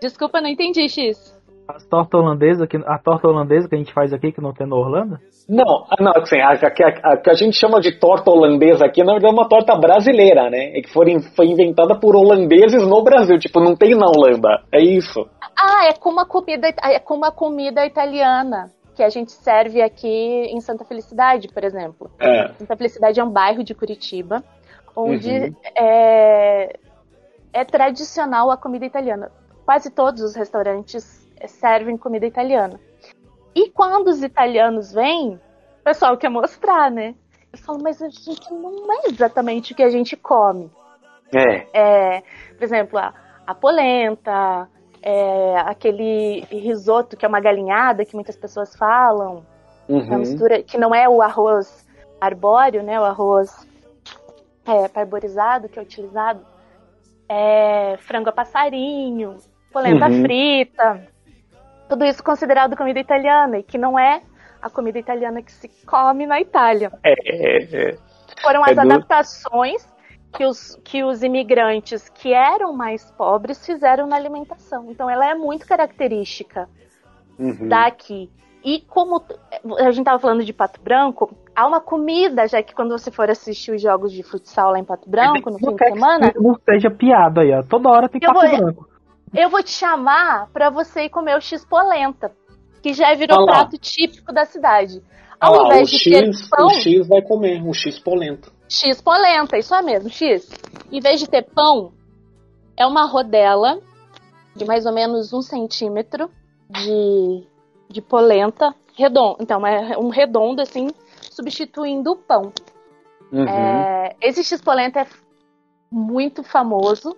S4: Desculpa, não entendi, X.
S2: As tortas holandesas, que, a torta holandesa que a gente faz aqui, que não tem na Orlando?
S3: Não, não assim, a, a, a, que a gente chama de torta holandesa aqui, na verdade é uma torta brasileira, né? É que foi, foi inventada por holandeses no Brasil, tipo, não tem na Holanda, é isso.
S4: Ah, é como a comida, é como a comida italiana que a gente serve aqui em Santa Felicidade, por exemplo. É. Santa Felicidade é um bairro de Curitiba, onde uhum. é, é tradicional a comida italiana. Quase todos os restaurantes servem comida italiana. E quando os italianos vêm, o pessoal quer mostrar, né? Eu falo, mas a gente não é exatamente o que a gente come.
S3: É.
S4: é por exemplo, a, a polenta, é, aquele risoto que é uma galinhada que muitas pessoas falam. Uhum. Uma mistura que não é o arroz arbóreo, né? O arroz é, parborizado que é utilizado. É, frango a passarinho, polenta uhum. frita tudo isso considerado comida italiana e que não é a comida italiana que se come na Itália.
S3: É, é, é.
S4: Foram as é adaptações que os, que os imigrantes que eram mais pobres fizeram na alimentação. Então ela é muito característica uhum. daqui. E como a gente estava falando de Pato Branco, há uma comida, já que quando você for assistir os jogos de futsal lá em Pato Branco, no fim de semana.
S2: Não seja piada aí, ó. Toda hora tem Pato vou, Branco
S4: eu vou te chamar para você ir comer o X-polenta, que já virou Olá. prato típico da cidade.
S3: Ao Olá, invés de X, ter pão, o X vai comer, o X-polenta.
S4: X-polenta, isso é mesmo, X. Em vez de ter pão, é uma rodela de mais ou menos um centímetro de, de polenta redondo. Então, é um redondo assim, substituindo o pão. Uhum. É, esse X-polenta é muito famoso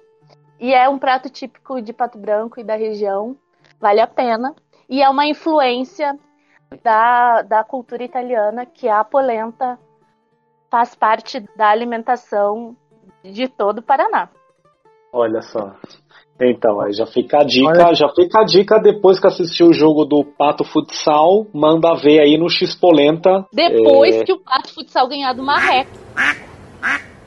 S4: e é um prato típico de Pato Branco e da região. Vale a pena. E é uma influência da, da cultura italiana, que a polenta faz parte da alimentação de todo o Paraná.
S3: Olha só. Então, aí já fica a dica, Olha. já fica a dica depois que assistir o jogo do Pato Futsal, manda ver aí no X Polenta.
S4: Depois é... que o Pato Futsal ganhar do Marreco.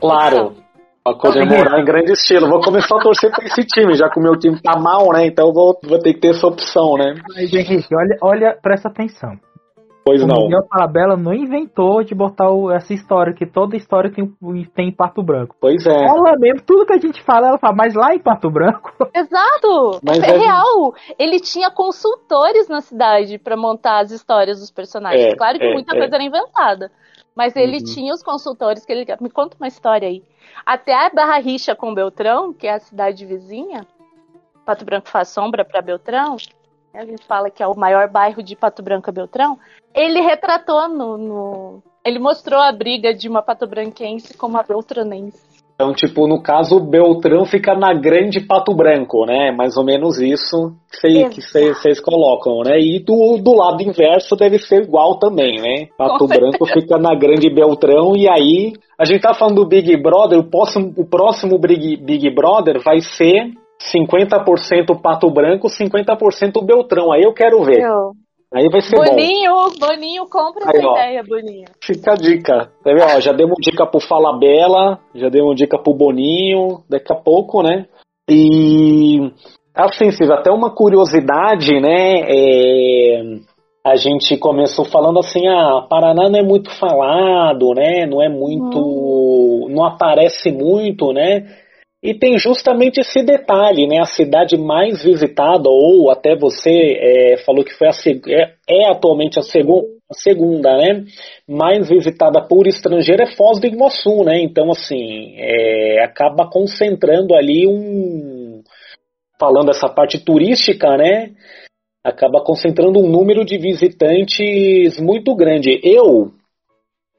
S3: Claro. Então, Pra comemorar em grande estilo. Vou começar a torcer pra esse time, já que o meu time tá mal, né? Então vou, vou ter que ter essa opção, né?
S2: Mas, Henrique, olha, olha, presta atenção.
S3: Pois
S2: o
S3: não.
S2: Miguel Parabela não inventou de botar o, essa história, que toda história tem, tem em Pato Branco.
S3: Pois é.
S2: Ela mesmo, tudo que a gente fala, ela fala, mas lá em Pato Branco.
S4: Exato! Mas é, é real. Ele tinha consultores na cidade para montar as histórias dos personagens. É, claro que é, muita é. coisa era inventada. Mas ele uhum. tinha os consultores que ele. Me conta uma história aí. Até a Barra Richa com Beltrão, que é a cidade vizinha, Pato Branco faz sombra para Beltrão, a gente fala que é o maior bairro de Pato Branco é Beltrão, ele retratou no, no, Ele mostrou a briga de uma patobranquense com uma beltranense.
S3: Então, tipo, no caso, Beltrão fica na grande Pato Branco, né? Mais ou menos isso que vocês colocam, né? E do, do lado inverso deve ser igual também, né? Pato Branco fica na grande Beltrão e aí... A gente tá falando do Big Brother, o próximo, o próximo Big, Big Brother vai ser 50% Pato Branco, 50% Beltrão. Aí eu quero ver. Eu. Aí vai ser
S4: Boninho,
S3: bom.
S4: Boninho, compra essa ideia, Boninho.
S3: Fica a dica. Tá vendo? Ó, já demos dica pro Fala Bela, já demos dica pro Boninho, daqui a pouco, né? E assim, Silvio, até uma curiosidade, né? É, a gente começou falando assim, ah, Paraná não é muito falado, né? Não é muito. Hum. não aparece muito, né? E tem justamente esse detalhe, né? A cidade mais visitada, ou até você é, falou que foi a, é, é atualmente a, segu, a, segunda, né? Mais visitada por estrangeiro é Foz do Iguaçu, né? Então, assim, é, acaba concentrando ali um. Falando essa parte turística, né? Acaba concentrando um número de visitantes muito grande. Eu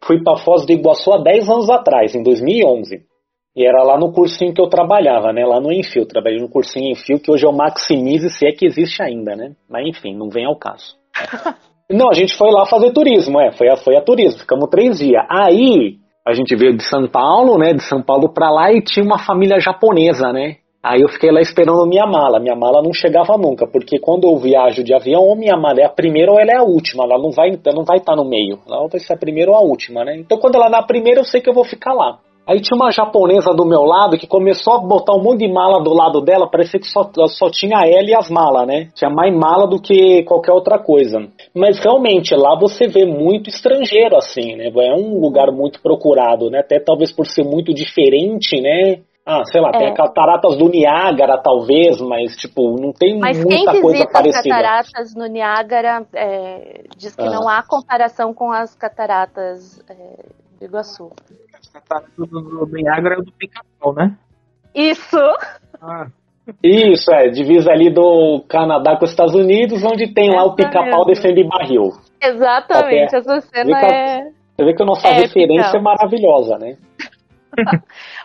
S3: fui para Foz do Iguaçu há 10 anos atrás, em 2011. E era lá no cursinho que eu trabalhava, né? Lá no Enfio. Trabalhei no cursinho Enfio, que hoje o Maximize, se é que existe ainda, né? Mas enfim, não vem ao caso. não, a gente foi lá fazer turismo, é. Foi a, foi a turismo. Ficamos três dias. Aí, a gente veio de São Paulo, né? De São Paulo pra lá e tinha uma família japonesa, né? Aí eu fiquei lá esperando minha mala. Minha mala não chegava nunca, porque quando eu viajo de avião, ou minha mala é a primeira ou ela é a última. Ela não vai, ela não vai estar no meio. Ela vai ser a primeira ou a última, né? Então quando ela é na primeira, eu sei que eu vou ficar lá. Aí tinha uma japonesa do meu lado que começou a botar um monte de mala do lado dela, parecia que só, só tinha ela e as malas, né? Tinha mais mala do que qualquer outra coisa. Mas realmente, lá você vê muito estrangeiro, assim, né? É um lugar muito procurado, né? Até talvez por ser muito diferente, né? Ah, sei lá, é. tem cataratas do Niágara, talvez, mas, tipo, não tem
S4: mas
S3: muita coisa parecida. Mas
S4: quem visita as cataratas no Niágara é, diz que ah. não há comparação com as cataratas é, do Iguaçu.
S2: As cataratas do, do Niágara é do pica-pau, né?
S4: Isso!
S3: Ah. Isso, é, divisa ali do Canadá com os Estados Unidos, onde tem lá o pica-pau defende barril.
S4: Exatamente, essa cena é...
S3: Você vê que a nossa é, referência é maravilhosa, né?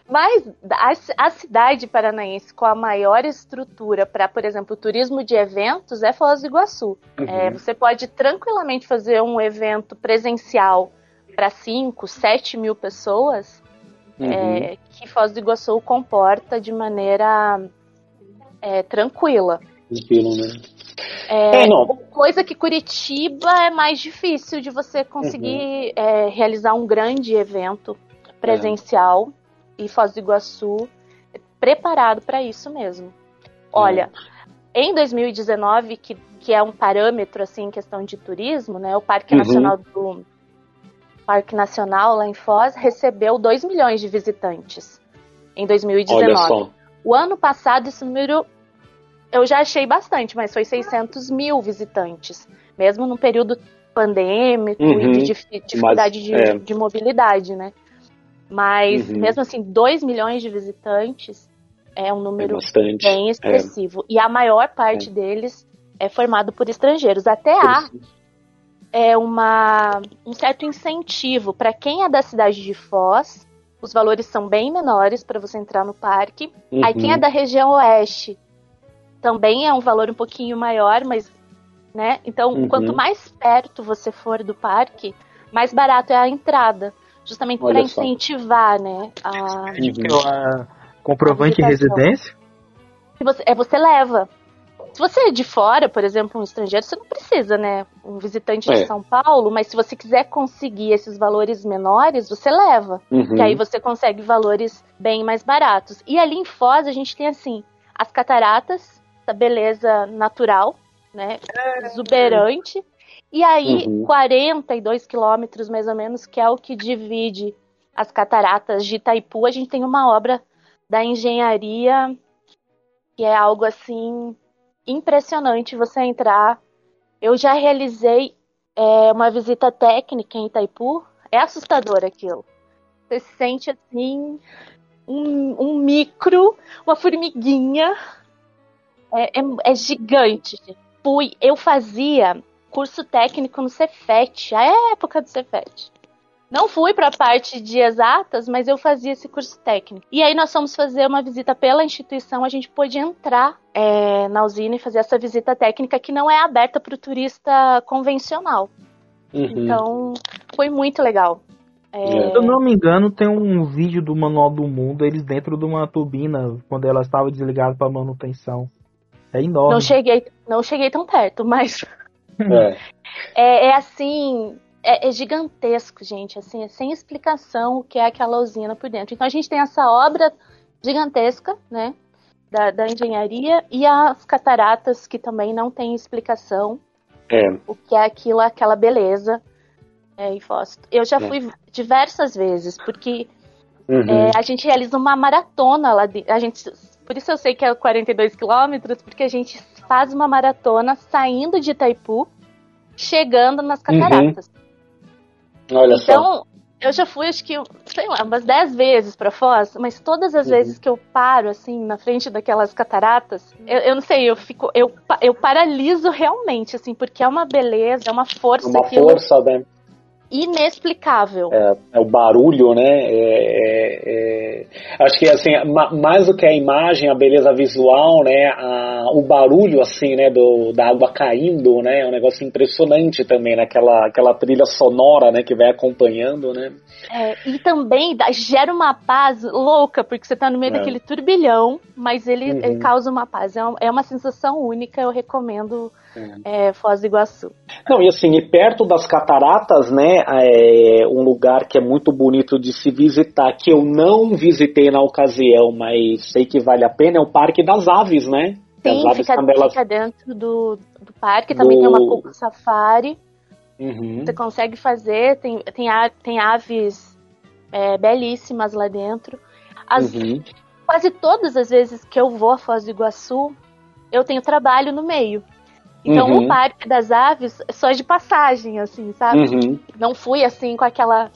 S4: Mas a, a, cidade paranaense com a maior estrutura para, por exemplo, turismo de eventos é Foz do Iguaçu. Uhum. É, você pode tranquilamente fazer um evento presencial para 5, 7 mil pessoas, uhum. é, que Foz do Iguaçu comporta de maneira é, tranquila.
S3: Tranquilo, né?
S4: É, é coisa que Curitiba é mais difícil de você conseguir uhum. é, realizar um grande evento presencial e Foz do Iguaçu preparado para isso mesmo. Olha, é. em 2019, que, que é um parâmetro assim em questão de turismo, né? O Parque uhum. Nacional do Parque Nacional lá em Foz recebeu 2 milhões de visitantes em 2019. O ano passado esse número eu já achei bastante, mas foi 600 mil visitantes, mesmo no período pandêmico uhum. e de dificuldade mas, de, é. de mobilidade, né? Mas, uhum. mesmo assim, 2 milhões de visitantes é um número é bem expressivo. É. E a maior parte é. deles é formado por estrangeiros. Até há é uma, um certo incentivo para quem é da cidade de Foz. Os valores são bem menores para você entrar no parque. Uhum. Aí quem é da região oeste também é um valor um pouquinho maior, mas, né? Então, uhum. quanto mais perto você for do parque, mais barato é a entrada justamente para incentivar, né? A,
S2: a comprovante de residência?
S4: Você, é, você leva. Se você é de fora, por exemplo, um estrangeiro, você não precisa, né? Um visitante é. de São Paulo, mas se você quiser conseguir esses valores menores, você leva. Uhum. Que aí você consegue valores bem mais baratos. E ali em Foz a gente tem assim, as cataratas, a beleza natural, né? Exuberante. E aí, uhum. 42 quilômetros mais ou menos, que é o que divide as cataratas de Itaipu, a gente tem uma obra da engenharia que é algo assim impressionante você entrar. Eu já realizei é, uma visita técnica em Itaipu, é assustador aquilo. Você se sente assim um, um micro, uma formiguinha. É, é, é gigante. Fui, eu fazia curso técnico no Cefet, a época do Cefet. Não fui para a parte de exatas, mas eu fazia esse curso técnico. E aí nós fomos fazer uma visita pela instituição, a gente pôde entrar é, na usina e fazer essa visita técnica que não é aberta para o turista convencional. Uhum. Então, foi muito legal.
S2: É... Se eu não me engano, tem um vídeo do Manual do Mundo, eles dentro de uma turbina, quando ela estava desligada para manutenção. É enorme.
S4: Não cheguei, não cheguei tão perto, mas é. é, é assim, é, é, gigantesco, gente, assim, é sem explicação o que é aquela usina por dentro. Então a gente tem essa obra gigantesca, né, da, da engenharia e as cataratas que também não tem explicação.
S3: É.
S4: O que é aquilo, aquela beleza. É, e Eu já é. fui diversas vezes, porque uhum. é, a gente realiza uma maratona lá de, a gente Por isso eu sei que é 42 quilômetros, porque a gente faz uma maratona saindo de Itaipu, chegando nas uhum. cataratas.
S3: Uhum. Olha
S4: então, só. eu já fui, acho que, sei lá, umas 10 vezes para Foz, mas todas as uhum. vezes que eu paro, assim, na frente daquelas cataratas, eu, eu, não sei, eu fico, eu, eu paraliso realmente, assim, porque é uma beleza, é uma força.
S3: Uma força, né?
S4: Inexplicável.
S3: É, é o barulho, né? É, é, é, acho que assim, mais do que a imagem, a beleza visual, né? A, o barulho assim, né? Do, da água caindo, né? É um negócio impressionante também, naquela né? aquela trilha sonora, né? Que vai acompanhando, né?
S4: É, e também gera uma paz louca, porque você tá no meio é. daquele turbilhão, mas ele, uhum. ele causa uma paz. É, é uma sensação única, eu recomendo. Foz do Iguaçu.
S3: Não, e assim, e perto das cataratas, né, é um lugar que é muito bonito de se visitar, que eu não visitei na ocasião, mas sei que vale a pena, é o Parque das Aves, né?
S4: Sim, fica, elas... fica, dentro do, do parque, também do... tem uma Coco Safari. Uhum. Você consegue fazer, tem, tem, tem aves é, belíssimas lá dentro. As, uhum. Quase todas as vezes que eu vou a Foz do Iguaçu, eu tenho trabalho no meio. Então uhum. o Parque das Aves é só de passagem, assim, sabe? Uhum. Não fui assim com aquela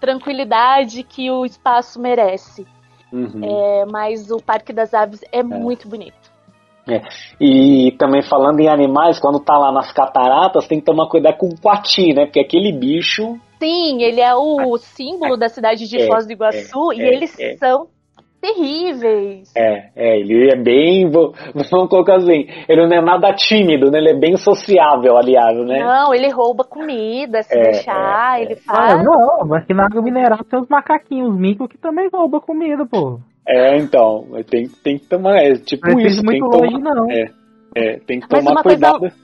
S4: tranquilidade que o espaço merece. Uhum. É, mas o Parque das Aves é, é. muito bonito.
S3: É. E também falando em animais, quando tá lá nas cataratas, tem que tomar cuidado com o coati, né? Porque aquele bicho.
S4: Sim, ele é o símbolo da cidade de é, Foz do Iguaçu é, e eles são terríveis.
S3: É, é, ele é bem, vamos colocar assim, ele não é nada tímido, né? Ele é bem sociável, aliás, né?
S4: Não, ele rouba comida, se é, deixar, é, ele é. faz.
S2: Ah, não, mas que na água mineral tem uns macaquinhos micos que também roubam comida, pô.
S3: É, então, tem, tem que tomar, é tipo não isso, tem que tomar, não. É, é, tem que tomar cuidado.
S4: Coisa,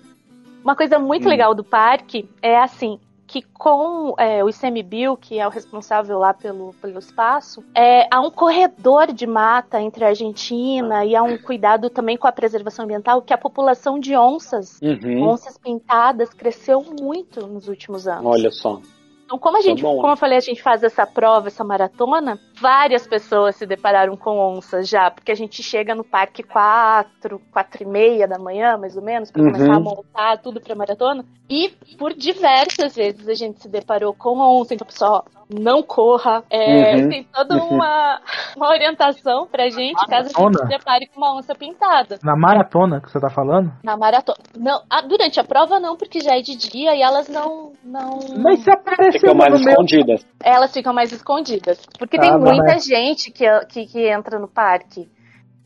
S4: uma coisa muito hum. legal do parque é assim, que com é, o ICMBio, que é o responsável lá pelo, pelo espaço, é, há um corredor de mata entre a Argentina e há um cuidado também com a preservação ambiental, que a população de onças, uhum. onças pintadas, cresceu muito nos últimos anos.
S3: Olha só.
S4: Então, como a gente, tá como eu falei, a gente faz essa prova, essa maratona, várias pessoas se depararam com onças já, porque a gente chega no parque quatro, quatro e meia da manhã, mais ou menos, para uhum. começar a montar tudo para maratona. E por diversas vezes a gente se deparou com onça, então, pessoal, não corra. É, uhum. Tem toda uma, uma orientação pra gente, caso a gente se depare com uma onça pintada.
S2: Na maratona que você tá falando?
S4: Na maratona. Não, a, durante a prova não, porque já é de dia e elas não. não...
S2: Mas se aparecer
S3: ficam mais escondidas.
S4: Elas ficam mais escondidas. Porque ah, tem muita é. gente que, que, que, entra no parque.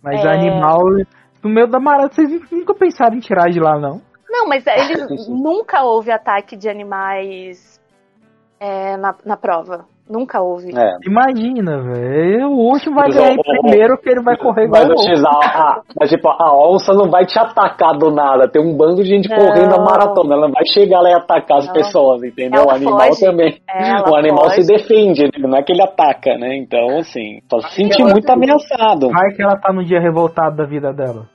S2: Mas é... animal. No meio da maratona, vocês nunca pensaram em tirar de lá, não?
S4: Não, mas eles nunca houve ataque de animais é, na, na prova. Nunca houve.
S2: É. Imagina, velho. O último vai ganhar primeiro que ele vai correr igual
S3: mas, a, mas, tipo, a onça não vai te atacar do nada. Tem um bando de gente não. correndo a maratona. Ela não vai chegar lá e atacar as não. pessoas, entendeu? Ela o animal foge. também. Ela o animal foge. se defende, né? não é que ele ataca, né? Então, assim, só se sentir muito ameaçado.
S2: Vai que ela tá no dia revoltado da vida dela.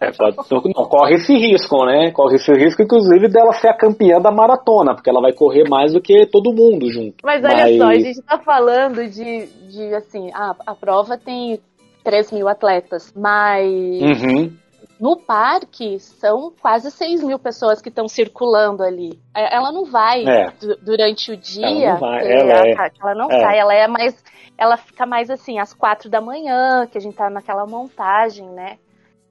S3: É, pode, não, corre esse risco, né? Corre esse risco, inclusive, dela ser a campeã da maratona, porque ela vai correr mais do que todo mundo junto.
S4: Mas olha Mas... só, a gente tá falando de, de assim, a, a prova tem 3 mil atletas, mas uhum. no parque são quase 6 mil pessoas que estão circulando ali. É, ela não vai é. durante o dia. Ela não vai, ela, é, ela não é. sai, ela é mais. Ela fica mais assim, às quatro da manhã, que a gente tá naquela montagem, né?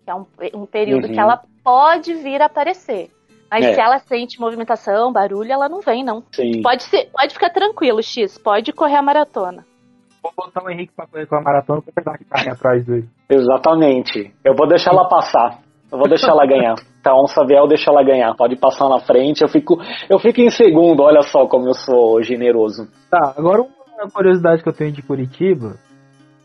S4: Que é um, um período uhum. que ela pode vir a aparecer. Mas é. se ela sente movimentação, barulho, ela não vem, não. Sim. Pode, ser, pode ficar tranquilo, X. Pode correr a maratona.
S2: Vou botar o Henrique pra correr com a maratona pra pegar que tá atrás dele.
S3: Exatamente. Eu vou deixar ela passar. Eu vou deixar ela ganhar. Se a onça vier, eu deixo ela ganhar. Pode passar na frente. Eu fico, eu fico em segundo. Olha só como eu sou generoso.
S2: Tá, agora uma curiosidade que eu tenho de Curitiba.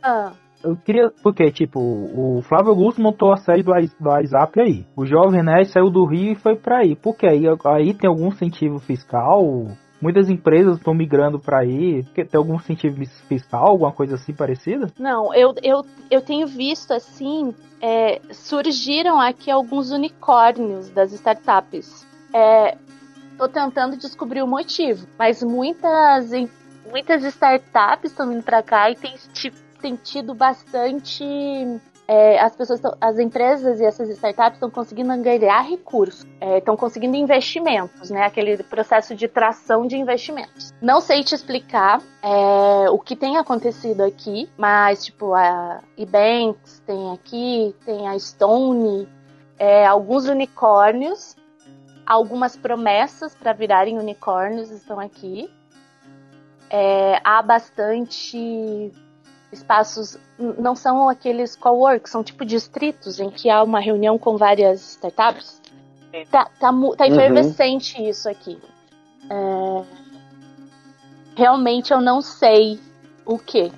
S4: Ah
S2: eu queria. Porque, tipo, o Flávio Augusto montou a série do, do WhatsApp aí. O Jovem Nerd saiu do Rio e foi para aí. Porque aí, aí tem algum incentivo fiscal? Muitas empresas estão migrando para aí. Tem algum incentivo fiscal, alguma coisa assim parecida?
S4: Não, eu, eu, eu tenho visto assim. É, surgiram aqui alguns unicórnios das startups. É, tô tentando descobrir o motivo, mas muitas, muitas startups estão vindo para cá e tem tipo tem tido bastante. É, as pessoas, tão, as empresas e essas startups estão conseguindo angariar recursos, estão é, conseguindo investimentos, né? Aquele processo de tração de investimentos. Não sei te explicar é, o que tem acontecido aqui, mas tipo a eBanks tem aqui, tem a Stone, é, alguns unicórnios, algumas promessas para virarem unicórnios estão aqui. é, há bastante espaços, não são aqueles co-work, são tipo distritos em que há uma reunião com várias startups. Tá, tá, tá efervescente uhum. isso aqui. É, realmente eu não sei o que.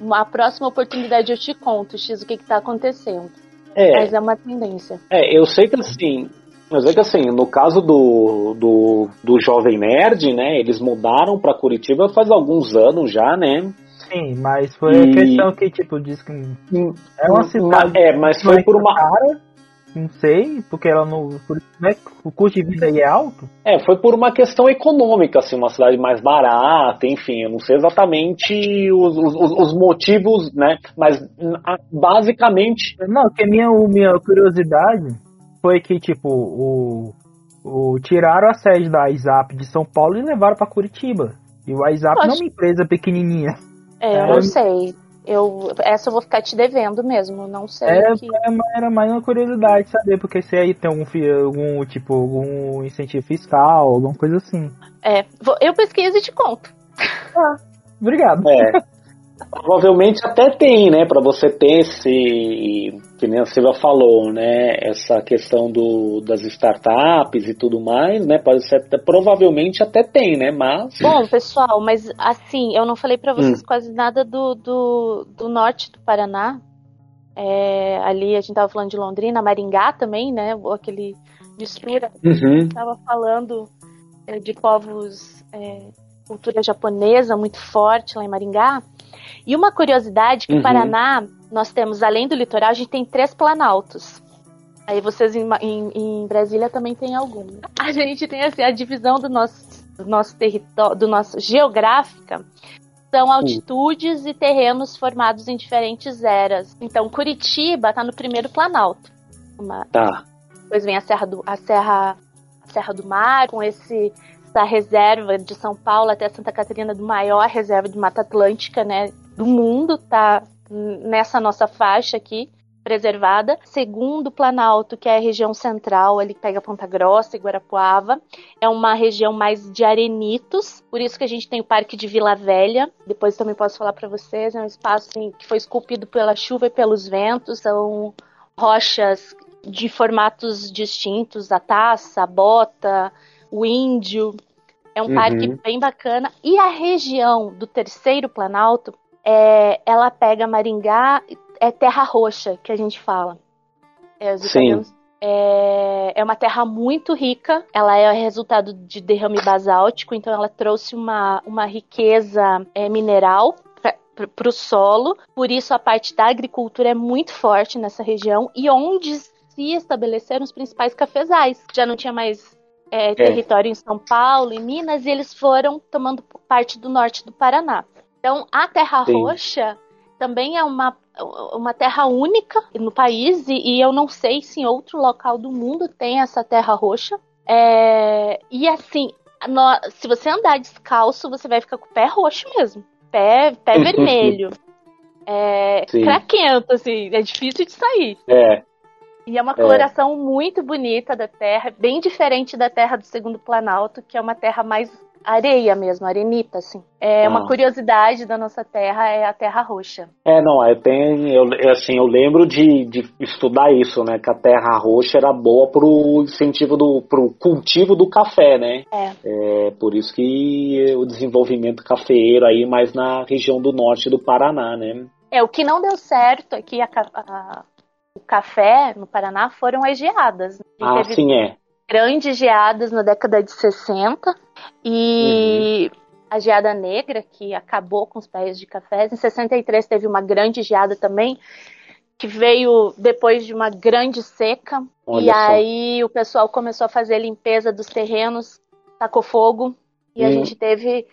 S4: Uma próxima oportunidade eu te conto, X, o que está acontecendo. É, Mas é uma tendência.
S3: É, eu sei que assim, mas é que assim, no caso do, do, do Jovem Nerd, né, eles mudaram para Curitiba faz alguns anos já, né?
S2: Sim, mas foi e... a questão que, tipo, diz que é uma cidade.
S3: É, mas foi por uma.
S2: Cara, não sei, porque ela não. Né, o custo de vida aí é alto?
S3: É, foi por uma questão econômica, assim, uma cidade mais barata, enfim, eu não sei exatamente os, os, os motivos, né? Mas basicamente.
S2: Não, que a minha, minha curiosidade foi que, tipo, o, o tiraram a sede da ISAP de São Paulo e levaram para Curitiba. E o WhatsApp não é uma empresa pequenininha.
S4: É, eu não sei. Eu, essa eu vou ficar te devendo mesmo, não sei.
S2: É, que... Era mais uma curiosidade saber, porque se aí tem algum, algum tipo, algum incentivo fiscal, alguma coisa assim.
S4: É, eu pesquiso e te conto.
S2: Ah, obrigado.
S3: É. Provavelmente até tem, né, para você ter esse, que nem a Silvia falou, né, essa questão do, das startups e tudo mais, né, pode ser, provavelmente até tem, né, mas...
S4: Bom, pessoal, mas assim, eu não falei para vocês hum. quase nada do, do, do norte do Paraná, é, ali a gente tava falando de Londrina, Maringá também, né, aquele mistura, uhum. tava falando é, de povos, é, cultura japonesa muito forte lá em Maringá, e uma curiosidade que uhum. Paraná, nós temos, além do litoral, a gente tem três planaltos. Aí vocês em, em, em Brasília também tem algum. A gente tem assim, a divisão do nosso, do nosso território, do nosso geográfica, são altitudes uhum. e terrenos formados em diferentes eras. Então, Curitiba está no primeiro planalto. Uma,
S3: tá.
S4: Depois vem a Serra do, a Serra, a Serra do Mar, com esse essa reserva de São Paulo até Santa Catarina, do maior reserva de Mata Atlântica, né, do mundo, tá nessa nossa faixa aqui preservada. Segundo Planalto, que é a região central, que pega Ponta Grossa e Guarapuava, é uma região mais de arenitos, por isso que a gente tem o Parque de Vila Velha. Depois também posso falar para vocês, é um espaço assim, que foi esculpido pela chuva e pelos ventos, são rochas de formatos distintos, a taça, a bota, o índio. É um uhum. parque bem bacana. E a região do Terceiro Planalto, é, ela pega Maringá, é terra roxa que a gente fala. É,
S3: Sim.
S4: É, é, uma terra muito rica, ela é resultado de derrame basáltico, então ela trouxe uma, uma riqueza é, mineral para o solo, por isso a parte da agricultura é muito forte nessa região e onde se estabeleceram os principais cafezais. Já não tinha mais é, é. território em São Paulo, em Minas, e eles foram tomando parte do norte do Paraná. Então, a Terra Sim. Roxa também é uma, uma terra única no país e, e, eu não sei se em outro local do mundo tem essa terra roxa. É, e assim, no, se você andar descalço, você vai ficar com o pé roxo mesmo. Pé, pé vermelho. É craquento, assim, é difícil de sair.
S3: É.
S4: E é uma coloração é. muito bonita da terra, bem diferente da terra do segundo Planalto, que é uma terra mais areia mesmo, arenita, assim. É ah. uma curiosidade da nossa terra é a terra roxa.
S3: É, não, eu tenho, eu, assim, eu lembro de, de estudar isso, né, que a terra roxa era boa pro incentivo do, pro cultivo do café, né?
S4: É.
S3: é por isso que o desenvolvimento cafeeiro aí mais na região do norte do Paraná, né?
S4: É, o que não deu certo aqui, a, a, o café no Paraná foram as geadas.
S3: Ah, sim, é
S4: grandes geadas na década de 60 e uhum. a geada negra, que acabou com os pés de cafés. Em 63 teve uma grande geada também, que veio depois de uma grande seca. Olha e só. aí o pessoal começou a fazer a limpeza dos terrenos, tacou fogo, e a gente teve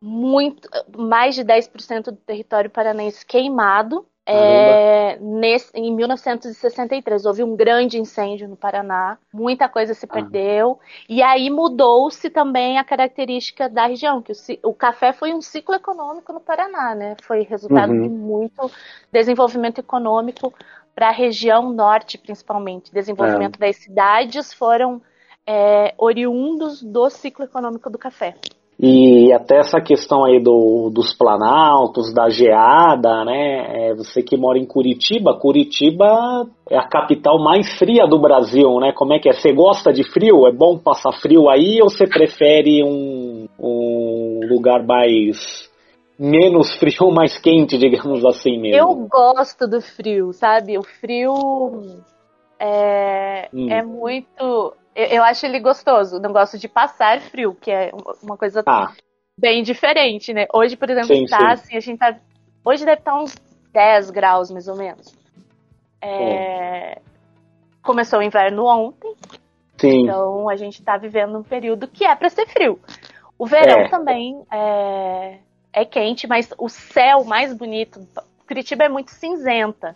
S4: muito mais de 10% do território paranense queimado. É, nesse, em 1963 houve um grande incêndio no Paraná, muita coisa se ah. perdeu, e aí mudou-se também a característica da região, que o, o, café foi um ciclo econômico no Paraná, né? Foi resultado uhum. de muito desenvolvimento econômico para a região norte, principalmente. Desenvolvimento é. das cidades foram é, oriundos do ciclo econômico do café.
S3: E até essa questão aí do, dos planaltos, da geada, né? É, você que mora em Curitiba, Curitiba é a capital mais fria do Brasil, né? Como é que é? Você gosta de frio? É bom passar frio aí ou você prefere um, um lugar mais menos frio, mais quente, digamos assim mesmo?
S4: Eu gosto do frio, sabe? O frio é, hum. é muito eu, eu, acho ele gostoso. Não gosto de passar frio, que é uma coisa ah. bem diferente, né? Hoje, por exemplo, sim, tá sim. assim, a gente tá. Hoje deve estar tá uns 10 graus, mais ou menos. É... Começou o inverno ontem. Sim. Então a gente tá vivendo um período que é para ser frio. O verão é. também é... é quente, mas o céu mais bonito. Curitiba é muito cinzenta.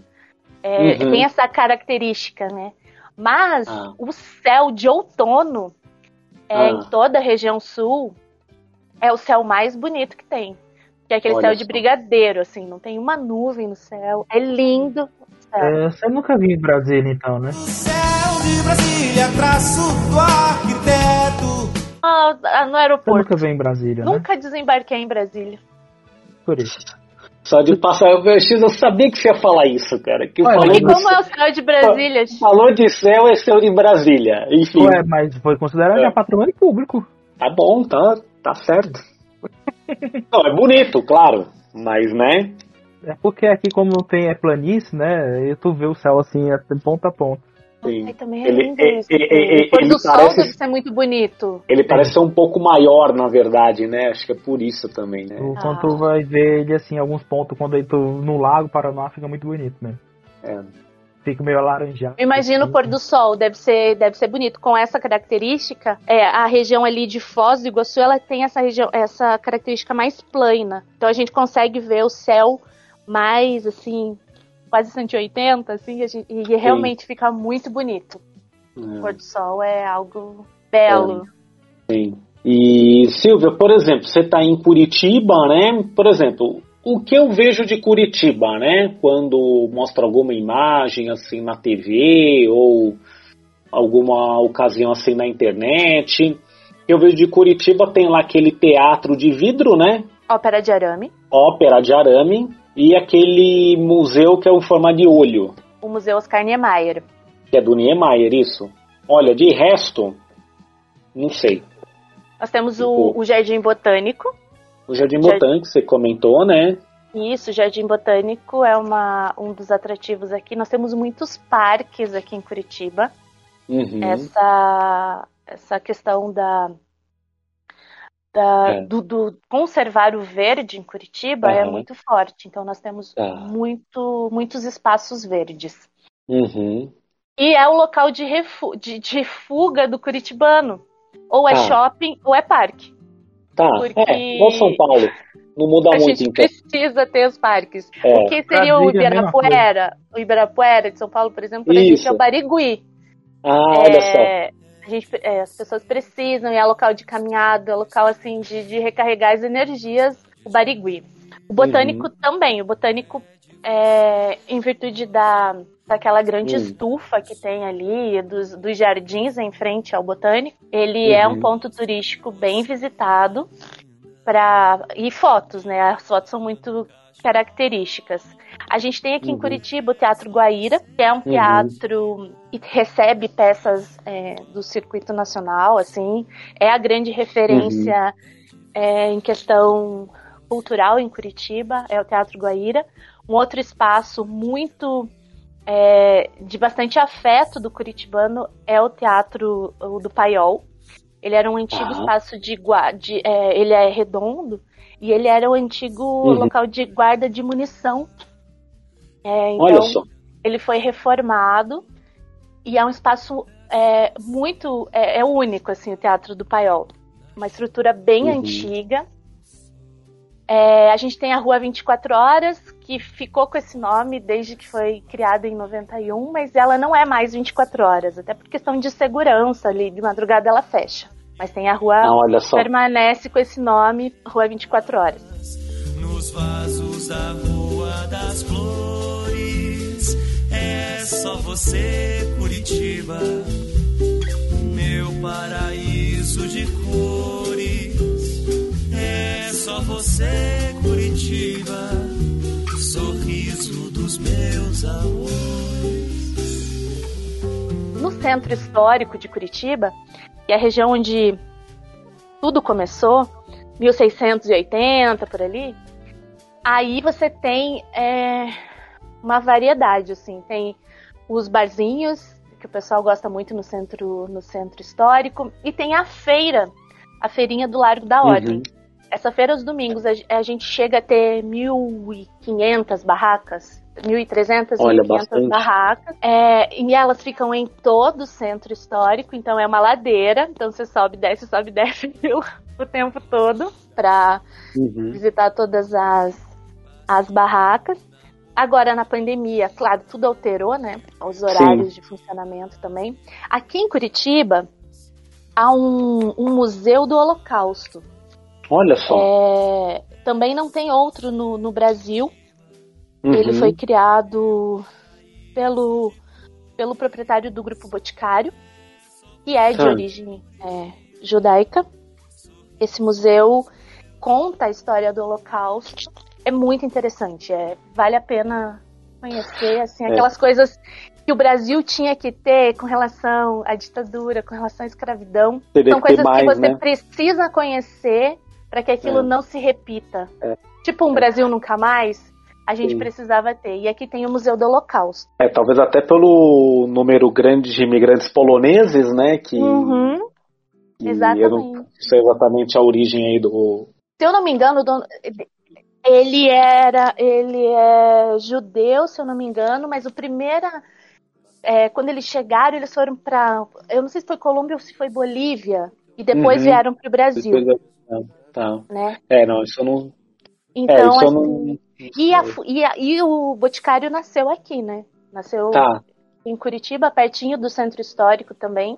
S4: É, uhum. Tem essa característica, né? Mas ah. o céu de outono é, ah. em toda a região sul é o céu mais bonito que tem. Que é aquele Olha céu de brigadeiro, assim, não tem uma nuvem no céu. É lindo.
S2: É, você nunca viu em Brasília, então, né? O céu de Brasília, traço do
S4: arquiteto. Ah, no aeroporto. Você
S2: nunca veio em Brasília,
S4: né? Nunca desembarquei em Brasília.
S2: Por isso.
S3: Só de passar o PX, eu sabia que você ia falar isso, cara. Que
S4: Ué, e como é o céu de Brasília?
S3: Falou de céu, é céu de Brasília. Enfim.
S2: Ué, mas foi considerado é. patrimônio público.
S3: Tá bom, tá, tá certo. não, é bonito, claro. Mas, né?
S2: É porque aqui, como não tem é planície, né? E tu vê o céu assim, é ponta a ponta.
S4: Sim. também é ele, lindo ele, isso. Ele, ele, ele do parece, sol deve ser muito bonito.
S3: Ele parece ser um pouco maior, na verdade, né? Acho que é por isso também, né?
S2: Ah. Quando tu vai ver ele, assim, alguns pontos, quando ele tu, no lago Paraná, fica muito bonito mesmo. É. Fica meio alaranjado.
S4: Imagina o pôr do sol, deve ser, deve ser bonito. Com essa característica, é, a região ali de Foz do Iguaçu, ela tem essa, região, essa característica mais plana. Então a gente consegue ver o céu mais, assim, quase 180, assim, gente, e realmente Sim. fica muito bonito. É. O pôr do sol é algo belo.
S3: É. Sim. E, Silvia, por exemplo, você está em Curitiba, né? Por exemplo, o que eu vejo de Curitiba, né? Quando mostra alguma imagem assim na TV ou alguma ocasião assim na internet, eu vejo de Curitiba tem lá aquele teatro de vidro, né?
S4: Ópera de arame.
S3: Ópera de arame e aquele museu que é o forma de olho.
S4: O Museu Oscar Niemeyer.
S3: Que é do Niemeyer, isso. Olha, de resto, não sei.
S4: Nós temos o, o, Jardim Botânico.
S3: O Jardim Botânico, você comentou, né?
S4: Isso, o Jardim Botânico é uma, um dos atrativos aqui. Nós temos muitos parques aqui em Curitiba. Uhum. Essa, essa questão da da, é. do, do, conservar o verde em Curitiba uhum. é muito forte. Então nós temos ah. muito, muitos espaços verdes.
S3: Uhum.
S4: E é o local de, refu de, de fuga do curitibano. Ou é ah. shopping ou é parque.
S3: Tá, Porque... é, igual São Paulo. Não muda
S4: a
S3: muito,
S4: gente então. precisa ter os parques. É. O que seria o Ibirapuera? O Ibirapuera de São Paulo, por exemplo, para a gente é o Barigui.
S3: Ah, olha é... só
S4: gente, é, as pessoas precisam, e é local de caminhada, é local assim de, de recarregar as energias, o Barigui. O botânico uhum. também, o botânico é, em virtude da, daquela grande uhum. estufa que tem ali, dos, dos jardins em frente ao botânico, ele uhum. é um uhum. ponto turístico bem visitado para e fotos, né? As fotos são muito características. A gente tem aqui uhum. em Curitiba o Teatro Guaíra, que é um uhum. teatro que recebe peças é, do circuito nacional, assim, é a grande referência uhum. é, em questão cultural em Curitiba, é o Teatro Guaíra. Um outro espaço muito é, de bastante afeto do curitibano é o Teatro do Paiol. Ele era um antigo ah. espaço de, de é, ele é redondo e ele era o antigo uhum. local de guarda de munição. É, então, Olha só. Ele foi reformado e é um espaço é, muito. É, é, único, assim, o Teatro do Paiol. Uma estrutura bem uhum. antiga. É, a gente tem a Rua 24 Horas, que ficou com esse nome desde que foi criada em 91, mas ela não é mais 24 horas, até por questão de segurança ali, de madrugada ela fecha. Mas tem a rua ah, permanece com esse nome, Rua 24 Horas. Nos vasos da Rua das Flores, é só você, Curitiba, meu paraíso de cores.
S8: Você, Curitiba, sorriso dos meus amores.
S4: No centro histórico de Curitiba, que é a região onde tudo começou, 1680 por ali, aí você tem é, uma variedade, assim, tem os barzinhos que o pessoal gosta muito no centro, no centro histórico, e tem a feira, a feirinha do Largo da Ordem. Uhum. Essa feira aos domingos a, a gente chega a ter 1.500 barracas, 1.300, 1.500 barracas. É, e elas ficam em todo o centro histórico, então é uma ladeira, então você sobe, desce, sobe, desce o tempo todo para uhum. visitar todas as, as barracas. Agora, na pandemia, claro, tudo alterou, né? Os horários Sim. de funcionamento também. Aqui em Curitiba, há um, um museu do Holocausto.
S3: Olha só.
S4: É, também não tem outro no, no Brasil. Uhum. Ele foi criado pelo, pelo proprietário do Grupo Boticário, que é de ah. origem é, judaica. Esse museu conta a história do Holocausto é muito interessante. É, vale a pena conhecer, assim, é. aquelas coisas que o Brasil tinha que ter com relação à ditadura, com relação à escravidão. Teria São coisas mais, que você né? precisa conhecer para que aquilo é. não se repita. É. Tipo um Brasil nunca mais, a gente Sim. precisava ter. E aqui tem o Museu do Holocausto.
S3: É, talvez até pelo número grande de imigrantes poloneses, né, que...
S4: Uhum. Exatamente. Eu não
S3: sei exatamente a origem aí do...
S4: Se eu não me engano, ele era, ele é judeu, se eu não me engano, mas o primeiro, é, quando eles chegaram, eles foram para, eu não sei se foi Colômbia ou se foi Bolívia, e depois uhum. vieram para o Brasil.
S3: Tá. Né? É, não, isso eu não.
S4: Então, é, assim, não... E, a, e, a, e, o Boticário nasceu aqui, né? Nasceu tá. em Curitiba, pertinho do centro histórico também.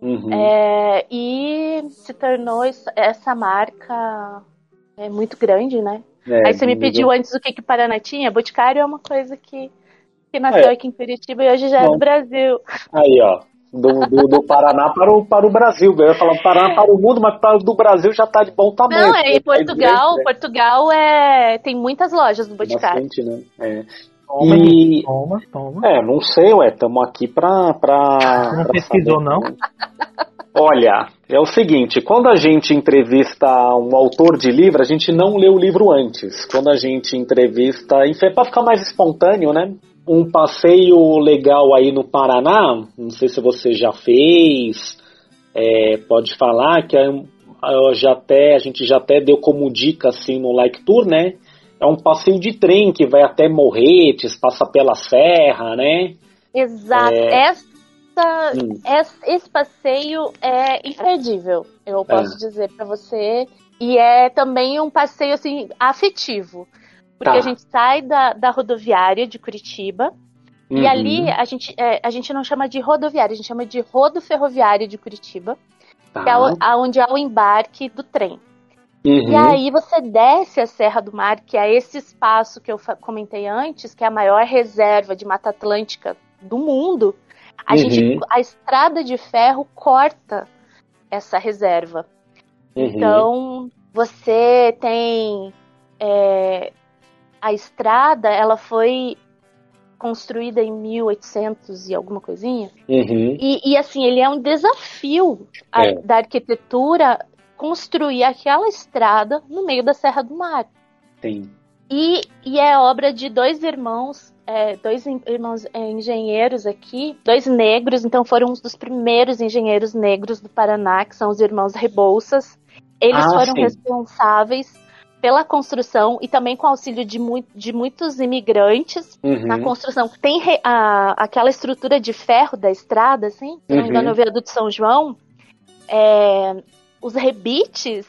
S4: Uhum. É, e se tornou essa marca é muito grande, né? É, Aí você me pediu antes o que, que o Paraná tinha. Boticário é uma coisa que, que nasceu é. aqui em Curitiba e hoje já é do Brasil.
S3: Aí, ó. Do, do, do, Paraná para o, para o Brasil. Eu ia falar Paraná para o mundo, mas para do Brasil já está de bom tamanho.
S4: Não, é, em Portugal, né? Portugal é, tem muitas lojas do Boticário.
S3: Bastante, né? É. Toma, e... toma, toma. É, não sei, ué, estamos aqui para. Pra,
S2: não pra pesquisou, saber. não?
S3: Olha, é o seguinte, quando a gente entrevista um autor de livro, a gente não lê o livro antes. Quando a gente entrevista, para ficar mais espontâneo, né? Um passeio legal aí no Paraná, não sei se você já fez, é, pode falar que eu já até, a gente já até deu como dica assim no Like Tour, né? É um passeio de trem que vai até Morretes, passa pela serra, né?
S4: Exato. É, essa, hum. esse passeio é imperdível, eu posso é. dizer para você. E é também um passeio assim afetivo. Porque tá. a gente sai da, da rodoviária de Curitiba uhum. e ali a gente, é, a gente não chama de rodoviária, a gente chama de rodo ferroviário de Curitiba, tá. que é tá. onde há o embarque do trem. Uhum. E aí você desce a Serra do Mar, que é esse espaço que eu comentei antes, que é a maior reserva de Mata Atlântica do mundo. A, uhum. gente, a estrada de ferro corta essa reserva. Uhum. Então, você tem. É, a estrada, ela foi construída em 1800 e alguma coisinha. Uhum. E, e, assim, ele é um desafio a, é. da arquitetura construir aquela estrada no meio da Serra do Mar.
S3: Sim.
S4: E, e é obra de dois irmãos é, dois irmãos é, engenheiros aqui, dois negros, então foram um dos primeiros engenheiros negros do Paraná, que são os irmãos Rebouças. Eles ah, foram sim. responsáveis pela construção e também com auxílio de, mu de muitos imigrantes uhum. na construção. Tem a, aquela estrutura de ferro da estrada, assim, se não me engano, uhum. o viaduto São João. É, os rebites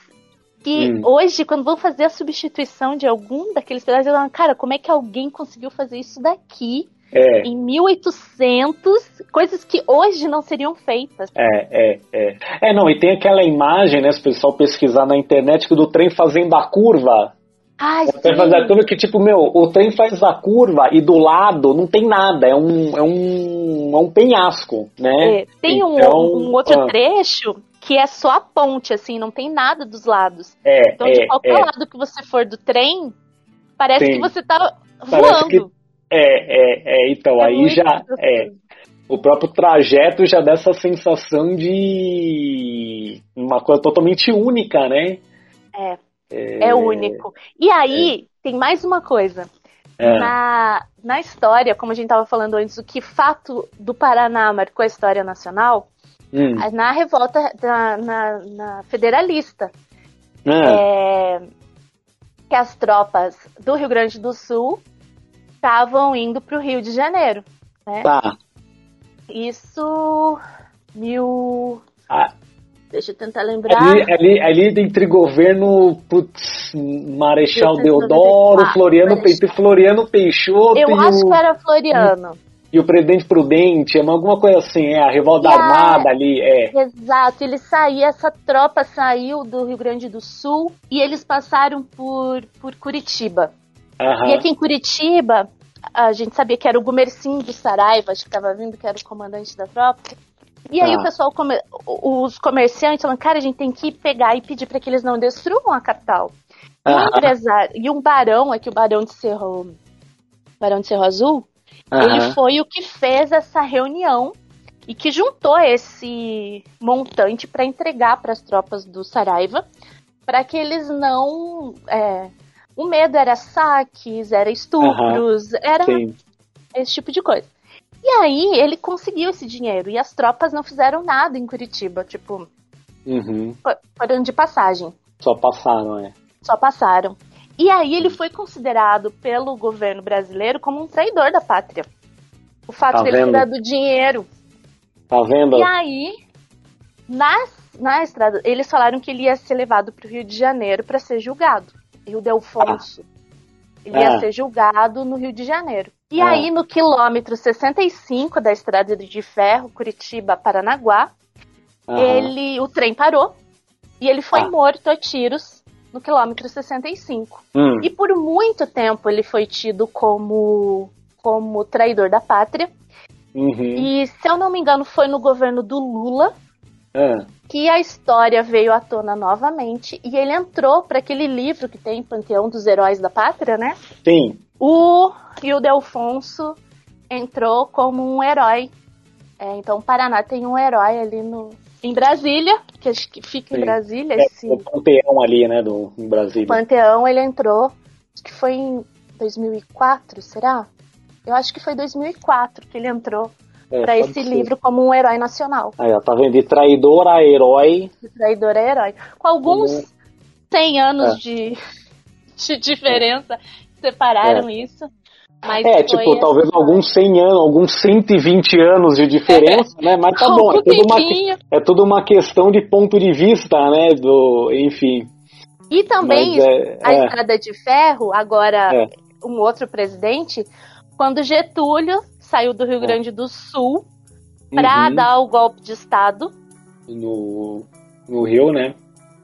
S4: que hum. hoje, quando vão fazer a substituição de algum daqueles pedaços, eu falo, cara, como é que alguém conseguiu fazer isso daqui é. em 1800, coisas que hoje não seriam feitas.
S3: É, é, é. É, não, e tem aquela imagem, né, se o pessoal pesquisar na internet, do trem fazendo a curva.
S4: Ai,
S3: faz a curva que, tipo, meu, o trem faz a curva e do lado não tem nada, é um, é um, é um penhasco, né?
S4: É, tem então, um, um, outro ah. trecho que é só a ponte, assim, não tem nada dos lados.
S3: É,
S4: Então, de
S3: é,
S4: qualquer
S3: é.
S4: lado que você for do trem, parece
S3: Sim.
S4: que você tá
S3: Parece que-
S4: voando.
S3: É, é, é, então,
S4: É
S3: aí já. É, o próprio trajeto já dá essa sensação de. uma coisa totalmente única, né?
S4: É, é único. E aí, tem mais uma coisa.
S3: É.
S4: Na, na história, como a gente estava falando antes, o que fato do Paraná marcou a história nacional,
S3: Hum.
S4: na revolta da- na, na federalista,
S3: Ah,
S4: é, que as tropas do Rio Grande do Sul estavam indo para o Rio de Janeiro. Né?
S3: Tá.
S4: Isso, mil...
S3: Ah,
S4: Deixa eu tentar lembrar.
S3: ali, ali, ali entre governo putz, Marechal
S4: 1894,
S3: Deodoro, Floriano, Pe-
S4: Marechal.
S3: Floriano Peixoto
S4: Eu acho
S3: o,
S4: que era Floriano.
S3: e o presidente Prudente, alguma coisa assim, é, a revolta
S4: a-
S3: armada ali, é.
S4: Exato, ele saiu, essa tropa saiu do Rio Grande do Sul e eles passaram por, por Curitiba.
S3: Aham.
S4: E aqui em Curitiba, a gente sabia que era o Gumercindo do Saraiva, acho que estava vindo, que era o comandante da tropa. E aí
S3: Tá.
S4: o pessoal, come- os comerciantes falaram, cara, a gente tem que pegar e pedir para que eles não destruam a capital. E um empresário, e um barão, aqui o barão de Cerro, barão de Cerro Azul, ele
S3: Aham.
S4: foi o que fez essa reunião e que juntou esse montante para entregar para as tropas do Saraiva, para que eles não. é, o medo era saques, era estupros, era
S3: Sim.
S4: esse tipo de coisa. E aí ele conseguiu esse dinheiro e as tropas não fizeram nada em Curitiba, tipo,
S3: Uhum.
S4: fo- foram de passagem
S3: Só passaram, é.
S4: só passaram. E aí ele foi considerado pelo governo brasileiro como um traidor da pátria. O fato
S3: Tá
S4: dele ter dado dinheiro.
S3: Tá vendo?
S4: E aí, na, na estrada, eles falaram que ele ia ser levado para o Rio de Janeiro para ser julgado. Rio Delfonso. Ele ia
S3: Ah.
S4: ser julgado no Rio de Janeiro. E
S3: Ah.
S4: aí, no quilômetro 65 da estrada de ferro, Curitiba-Paranaguá, ele, o trem parou e ele foi
S3: Ah.
S4: morto a tiros no quilômetro 65.
S3: Hum.
S4: E por muito tempo ele foi tido como, como traidor da pátria.
S3: Uhum.
S4: E, se eu não me engano, foi no governo do Lula
S3: Ah,
S4: que a história veio à tona novamente. E ele entrou para aquele livro que tem Panteão dos Heróis da Pátria, né?
S3: sim.
S4: O Rio Delfonso entrou como um herói. É, então, o Paraná tem um herói ali no, em Brasília, que acho que fica em
S3: Sim.
S4: Brasília,
S3: É
S4: esse
S3: o panteão ali, né, do em Brasília.
S4: Panteão, ele entrou, acho que foi em 2004, será? Eu acho que foi 2004 que ele entrou
S3: É,
S4: para
S3: pode
S4: esse
S3: ser.
S4: livro como um herói nacional.
S3: Aí, ó, tá vendo? De traidor a herói.
S4: De traidor é herói. Com alguns
S3: Uhum.
S4: 100 anos
S3: É.
S4: de, de diferença, separaram isso. Mas
S3: É, tipo, talvez alguns 100 anos, alguns 120 anos de diferença, né? Mas tá bom, é tudo, uma, é tudo uma questão de ponto de vista, né? Do, enfim.
S4: E também
S3: é-
S4: a
S3: é.
S4: estrada de ferro, agora
S3: É.
S4: um outro presidente, quando Getúlio saiu do Rio Grande do Sul para
S3: Uhum.
S4: dar o golpe de Estado
S3: No, no Rio, né?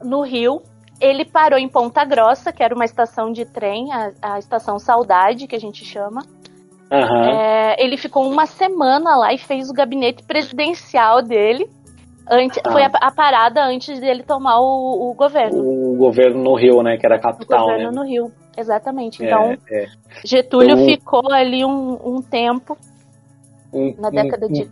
S4: no Rio, ele parou em Ponta Grossa, que era uma estação de trem, a, a estação Saudade, que a gente chama.
S3: Aham.
S4: É, ele ficou uma semana lá e fez o gabinete presidencial dele. Antes,
S3: Ah.
S4: Foi a, a parada antes dele tomar o, o governo.
S3: O governo no Rio, né? Que era a
S4: O
S3: capital,
S4: governo
S3: né?
S4: no Rio, exatamente.
S3: É,
S4: Então,
S3: é.
S4: Getúlio
S3: Então,
S4: ficou ali um, um tempo,
S3: Um-
S4: na década
S3: um-
S4: de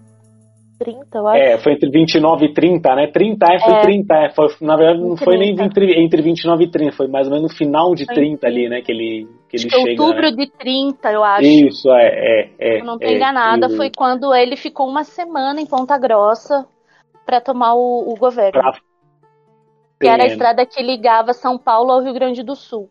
S4: 30, eu acho.
S3: É, foi entre 29 e 30, né? 30 é, foi
S4: É.
S3: 30, é. Foi, na verdade, não foi nem
S4: 30.
S3: entre, entre 29 e 30, foi mais ou menos no final de
S4: Foi
S3: 30
S4: em
S3: ali, né? Que ele, que ele
S4: é
S3: chega.
S4: outubro
S3: né?
S4: de 30, eu acho.
S3: Isso, é, é, é.
S4: Eu não tô
S3: é,
S4: enganada,
S3: e-
S4: foi quando ele ficou uma semana em Ponta Grossa para tomar o, o governo.
S3: pra-
S4: Que era a
S3: É,
S4: estrada que ligava São Paulo ao Rio Grande do Sul.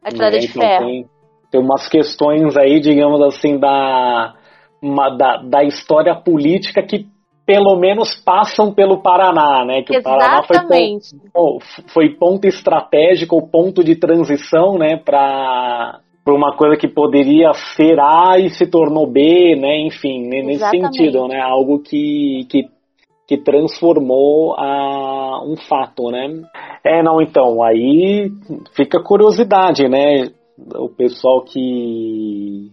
S4: A estrada
S3: né,
S4: de
S3: então
S4: ferro.
S3: Tem, tem umas questões aí, digamos assim, da, uma- da, da história política que pelo menos passam pelo Paraná, né? Que o Paraná foi,
S4: Exatamente.
S3: ponto, foi ponto estratégico, ou ponto de transição, né? Para uma coisa que poderia ser A e se tornou B, né? Enfim, ne- nesse
S4: Exatamente.
S3: sentido, né? Algo que, que, que transformou a, um fato, né? É, não, então, aí fica curiosidade, né? O pessoal que.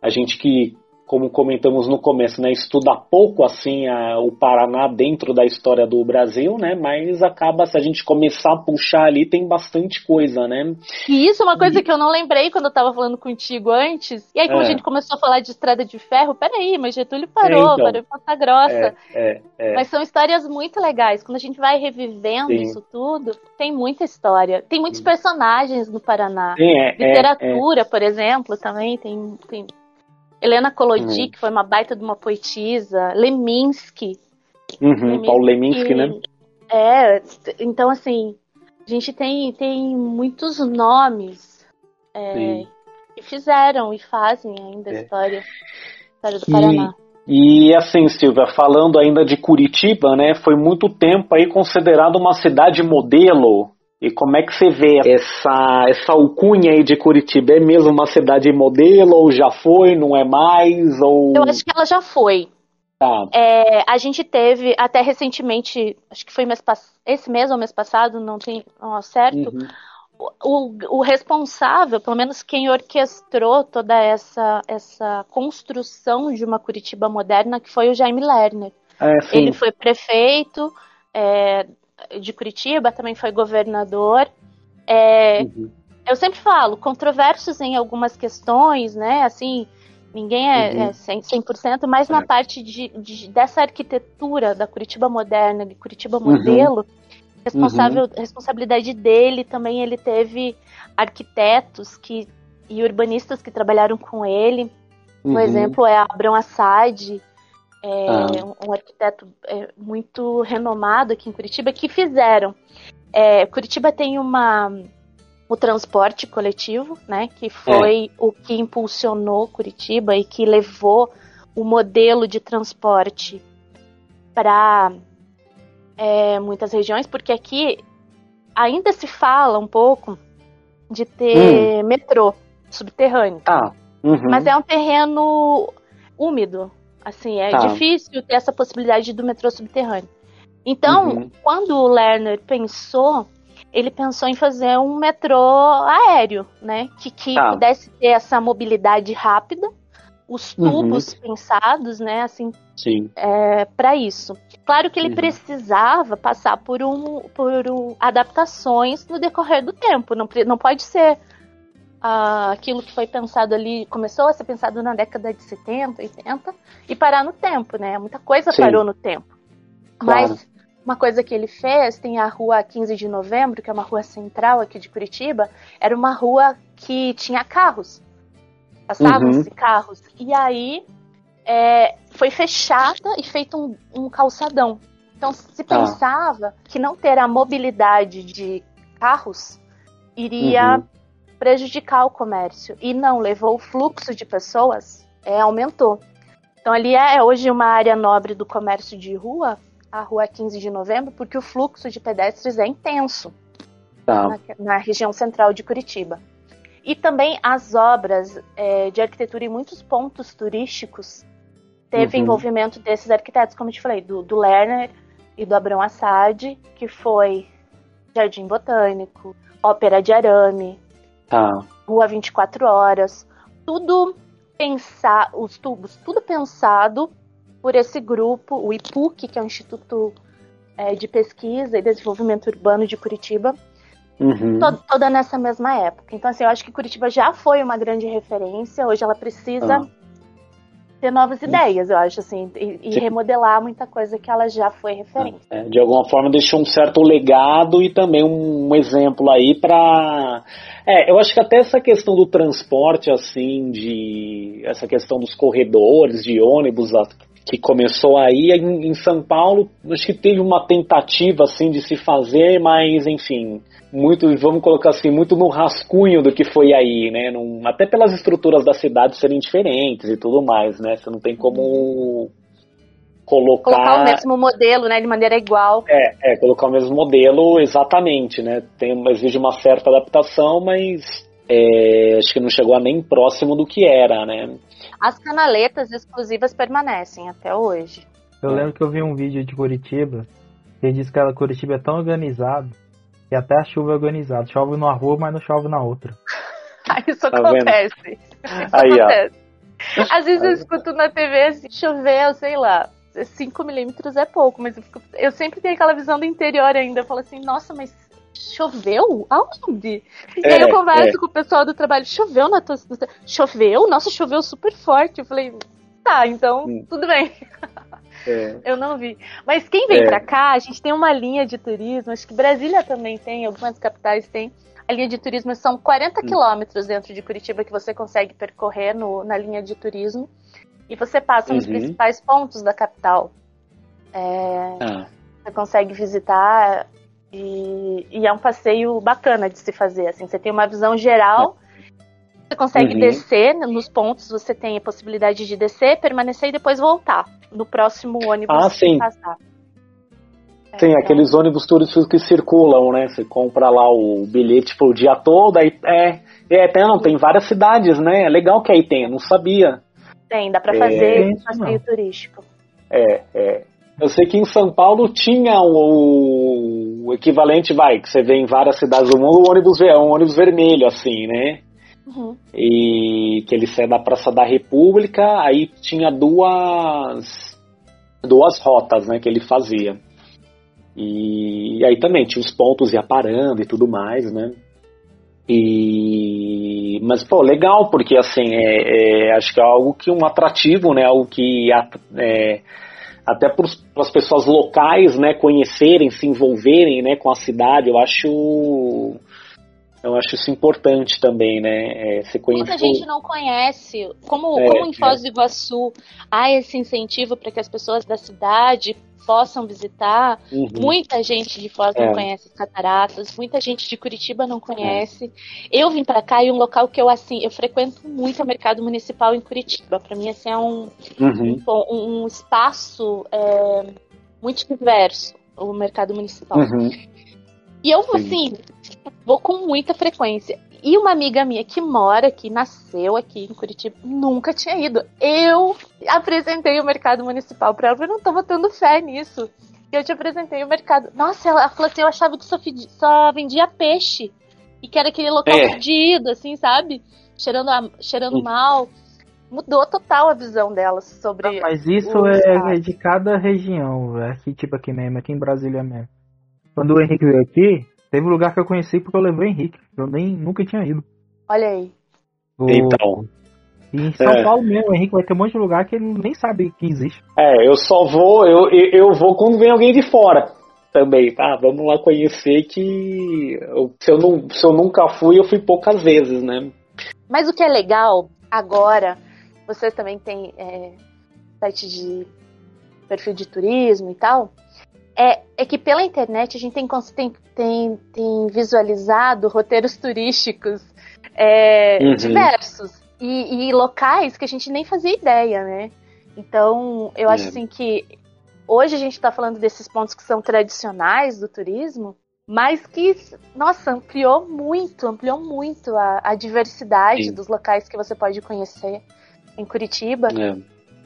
S3: A gente que como comentamos no começo, né, estuda pouco assim a, o Paraná dentro da história do Brasil, né, mas acaba se a gente começar a puxar ali tem bastante coisa, né?
S4: E isso é uma coisa que eu não lembrei quando eu tava falando contigo antes. E aí quando
S3: É.
S4: a gente começou a falar de estrada de ferro, peraí, mas Getúlio parou,
S3: É, então.
S4: parou em Ponta Grossa.
S3: É, é, é.
S4: Mas são histórias muito legais. Quando a gente vai revivendo
S3: Sim.
S4: isso tudo, tem muita história. Tem muitos personagens no Paraná.
S3: Sim,
S4: Literatura, por exemplo, também tem. tem... Helena Kolodji,
S3: Uhum.
S4: que foi uma baita de uma poetisa. Leminski.
S3: Uhum, Paulo Leminski, né?
S4: É, então assim, a gente tem, tem muitos nomes é, que fizeram e fazem ainda a
S3: É.
S4: história, a história do
S3: E-
S4: Paraná.
S3: E assim, Silvia, falando ainda de Curitiba, né, foi muito tempo aí considerado uma cidade modelo. E como é que você vê essa, essa alcunha aí de Curitiba? É mesmo uma cidade modelo ou já foi, não é mais? Ou...
S4: Eu acho que ela já foi.
S3: Tá.
S4: É, a gente teve até recentemente, acho que foi mês esse mês ou mês passado, não tem ao certo.
S3: Uhum.
S4: O, o responsável, pelo menos quem orquestrou toda essa, essa construção de uma Curitiba moderna, que foi o Jaime Lerner.
S3: É.
S4: Ele foi prefeito é, de Curitiba, também foi governador. É,
S3: Uhum.
S4: Eu sempre falo, controversos em algumas questões, né? Assim, ninguém é,
S3: Uhum.
S4: é 100%, 100%, mas na parte de, de- dessa arquitetura da Curitiba moderna, de Curitiba
S3: Uhum.
S4: modelo, responsável, responsabilidade dele também ele teve arquitetos que, e urbanistas que trabalharam com ele. Um
S3: Uhum.
S4: exemplo é Abrão Assad, é,
S3: Ah.
S4: um- um arquiteto é, muito renomado aqui em Curitiba, que fizeram. é, Curitiba tem uma o transporte coletivo, né, que foi o que impulsionou Curitiba e que levou o modelo de transporte para muitas regiões, porque aqui ainda se fala um pouco de ter metrô subterrâneo.
S3: Tá. Uhum.
S4: Mas é um terreno úmido. Assim, é
S3: Tá.
S4: difícil ter essa possibilidade do metrô subterrâneo. Então,
S3: Uhum.
S4: quando o Lerner pensou, ele pensou em fazer um metrô aéreo, né? Que, que
S3: Tá.
S4: pudesse ter essa mobilidade rápida, os
S3: Uhum.
S4: tubos pensados, né? Assim,
S3: Sim.
S4: é, para isso. Claro que ele
S3: Uhum.
S4: precisava passar por, um, por um- adaptações no decorrer do tempo. Não, não pode ser ah, aquilo que foi pensado ali, começou a ser pensado na década de 70, 80, e parar no tempo, né? Muita coisa
S3: Sim.
S4: parou no tempo.
S3: Claro.
S4: Mas uma coisa que ele fez, tem a rua 15 de novembro, que é uma rua central aqui de Curitiba, era uma rua que tinha carros. Passavam-se carros. E aí é, foi fechada e feito um, um calçadão. Então se
S3: Tá.
S4: pensava que não ter a mobilidade de carros iria
S3: Uhum.
S4: Prejudicar o comércio. E não, levou o fluxo de pessoas, é, aumentou. Então ali é hoje uma área nobre do comércio de rua, a rua 15 de novembro, porque o fluxo de pedestres é intenso
S3: Tá.
S4: na, na região central de Curitiba. E também as obras é, de arquitetura em muitos pontos turísticos teve
S3: Uhum.
S4: envolvimento desses arquitetos, como eu te falei, do, do Lerner e do Abrão Assad, que foi Jardim Botânico, Ópera de Arame,
S3: Tá.
S4: Rua 24 Horas, tudo pensar, os tubos, tudo pensado por esse grupo, o IPUC, que é o Instituto é, de Pesquisa e Desenvolvimento Urbano de Curitiba,
S3: Uhum.
S4: to- toda nessa mesma época. Então, assim, eu acho que Curitiba já foi uma grande referência, hoje ela precisa
S3: Ah.
S4: Ter novas ideias, eu acho, assim, e, e remodelar muita coisa que ela já foi referência.
S3: É, de alguma forma deixou um certo legado e também um, um exemplo aí para é, eu acho que até essa questão do transporte assim de essa questão dos corredores de ônibus que começou aí em, em São Paulo acho que teve uma tentativa assim de se fazer mas enfim muito vamos colocar assim muito no rascunho do que foi aí né Num- até pelas estruturas da cidade serem diferentes e tudo mais né você não tem como colocar
S4: Colocar o mesmo modelo, né, de maneira igual.
S3: é, é, colocar o mesmo modelo, exatamente, né? Tem, exige uma certa adaptação, mas é, acho que não chegou a nem próximo do que era, né?
S4: As canaletas exclusivas permanecem até hoje.
S2: Eu lembro que eu vi um vídeo de Curitiba que diz que a Curitiba é tão organizado que até a chuva é organizada. Chove numa rua, mas não chove na outra.
S4: Isso
S3: Tá
S4: acontece. Isso
S3: Aí, ó.
S4: acontece. Às vezes eu escuto na TV assim, choveu, sei lá. 5 milímetros é pouco, mas eu, fico- eu sempre tenho aquela visão do interior ainda. Eu falo assim, nossa, mas choveu? Aonde? e aí eu
S3: É,
S4: converso
S3: é.
S4: com o pessoal do trabalho, choveu na tua cidade? Choveu? Nossa, choveu super forte. Eu falei, tá, então
S3: Hum.
S4: tudo bem.
S3: É.
S4: Eu não vi. Mas quem vem
S3: É.
S4: pra cá, a gente tem uma linha de turismo, acho que Brasília também tem, algumas capitais têm. A linha de turismo são 40 quilômetros dentro de Curitiba que você consegue percorrer no- na linha de turismo. E você passa nos
S3: Uhum.
S4: principais pontos da capital. É,
S3: Ah,
S4: você consegue visitar e, e é um passeio bacana de se fazer. Assim, você tem uma visão geral. Você consegue
S3: Uhum.
S4: descer nos pontos, você tem a possibilidade de descer, permanecer e depois voltar no próximo ônibus
S3: Ah,
S4: que
S3: sim.
S4: passar.
S3: Tem
S4: É,
S3: aqueles ônibus turísticos que circulam, né? Você compra lá o bilhete pro dia todo, aí é. É, tem, não, tem várias cidades, né? É legal que aí tem, eu não sabia.
S4: Tem, dá pra
S3: É,
S4: fazer
S2: isso
S4: passeio
S2: não.
S4: turístico.
S3: É, é. Eu sei que em São Paulo tinha o, o equivalente, vai, que você vê em várias cidades do mundo, o ônibus, ver- um ônibus vermelho, assim, né?
S4: Uhum.
S3: E que ele sai da Praça da República, aí tinha duas duas rotas, né, que ele fazia. E, aí também tinha os pontos ia parando e tudo mais, né? E mas pô, legal porque assim é, é, acho que é algo que um atrativo, né? Algo que é, até para as pessoas locais, né, conhecerem, se envolverem, né, com a cidade, eu acho eu acho isso importante também, né? É, você
S4: Muita
S3: conhecer.
S4: gente não conhece. Como,
S3: É,
S4: como em. Foz do Iguaçu há esse incentivo para que as pessoas da cidade possam visitar,
S3: Uhum.
S4: muita gente de Foz
S3: É.
S4: não conhece as cataratas, muita gente de Curitiba não conhece. Eu vim para cá e um local que eu assim, eu frequento muito é o mercado municipal em Curitiba. Para mim assim é um
S3: Uhum.
S4: um, um espaço é, muito diverso, o mercado municipal.
S3: Uhum.
S4: E eu, assim, vou com muita frequência. E uma amiga minha que mora aqui, nasceu aqui em Curitiba, nunca tinha ido. Eu apresentei o mercado municipal pra ela, eu não tô botando fé nisso. E eu te apresentei o mercado. Nossa, ela falou assim, eu achava que só, fedi- só vendia peixe. E que era aquele local
S3: É.
S4: fedido, assim, sabe? Cheirando, a- cheirando mal. Mudou total a visão dela sobre.
S2: Mas isso
S4: o
S2: é, é de cada região, é aqui tipo aqui mesmo, aqui em Brasília mesmo. Quando o Henrique veio aqui, teve um lugar que eu conheci porque eu levei o Henrique. Eu nem nunca tinha ido.
S4: Olha aí.
S2: O-
S3: Então,
S2: E em São
S3: É.
S2: Paulo mesmo, o Henrique vai ter um monte de lugar que ele nem sabe que existe.
S3: é, eu só vou, eu, eu eu vou quando vem alguém de fora também, tá? Vamos lá conhecer que eu- se, eu não, se eu nunca fui, eu fui poucas vezes, né?
S4: Mas o que é legal agora, vocês também têm é, site de perfil de turismo e tal, é, é que pela internet a gente tem, tem, tem, tem visualizado roteiros turísticos é,
S3: Uhum.
S4: diversos e, e locais que a gente nem fazia ideia, né? Então, eu acho
S3: É.
S4: assim que hoje a gente está falando desses pontos que são tradicionais do turismo, mas que, nossa, ampliou muito, ampliou muito a, a diversidade
S3: Sim.
S4: dos locais que você pode conhecer em Curitiba
S3: É.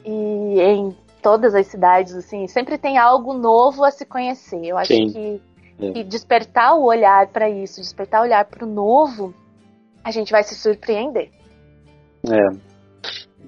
S4: e em todas as cidades, assim, sempre tem algo novo a se conhecer. Eu acho
S3: Sim.
S4: que,
S3: É.
S4: que despertar o olhar para isso, despertar o olhar para o novo, a gente vai se surpreender.
S3: É.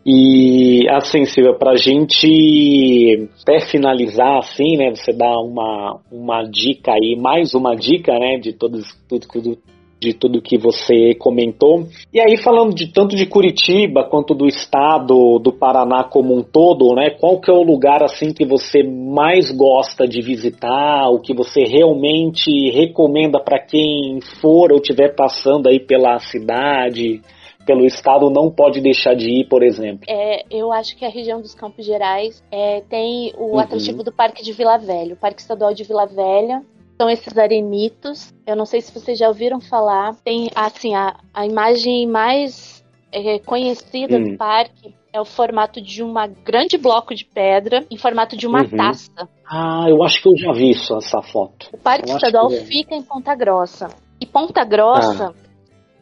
S3: E assim, Silvia, pra gente até finalizar assim, né? Você dá uma, uma dica aí, mais uma dica, né? De todos, tudo, tudo- de tudo que você comentou. E aí, falando de tanto de Curitiba quanto do estado do Paraná como um todo, né? Qual que é o lugar assim que você mais gosta de visitar, o que você realmente recomenda para quem for ou estiver passando aí pela cidade? pelo estado não pode deixar de ir, por exemplo.
S4: É, eu acho que a região dos Campos Gerais é, tem o
S3: Uhum.
S4: atrativo do Parque de Vila Velha, o Parque Estadual de Vila Velha. São esses arenitos. Eu não sei se vocês já ouviram falar. Tem assim a, a imagem mais é, conhecida
S3: Hum.
S4: do parque é o formato de um grande bloco de pedra em formato de uma
S3: Uhum.
S4: taça.
S3: Ah, eu acho que eu já vi isso, essa foto.
S4: O Parque
S3: Eu
S4: Estadual
S3: que é.
S4: fica em Ponta Grossa. E Ponta Grossa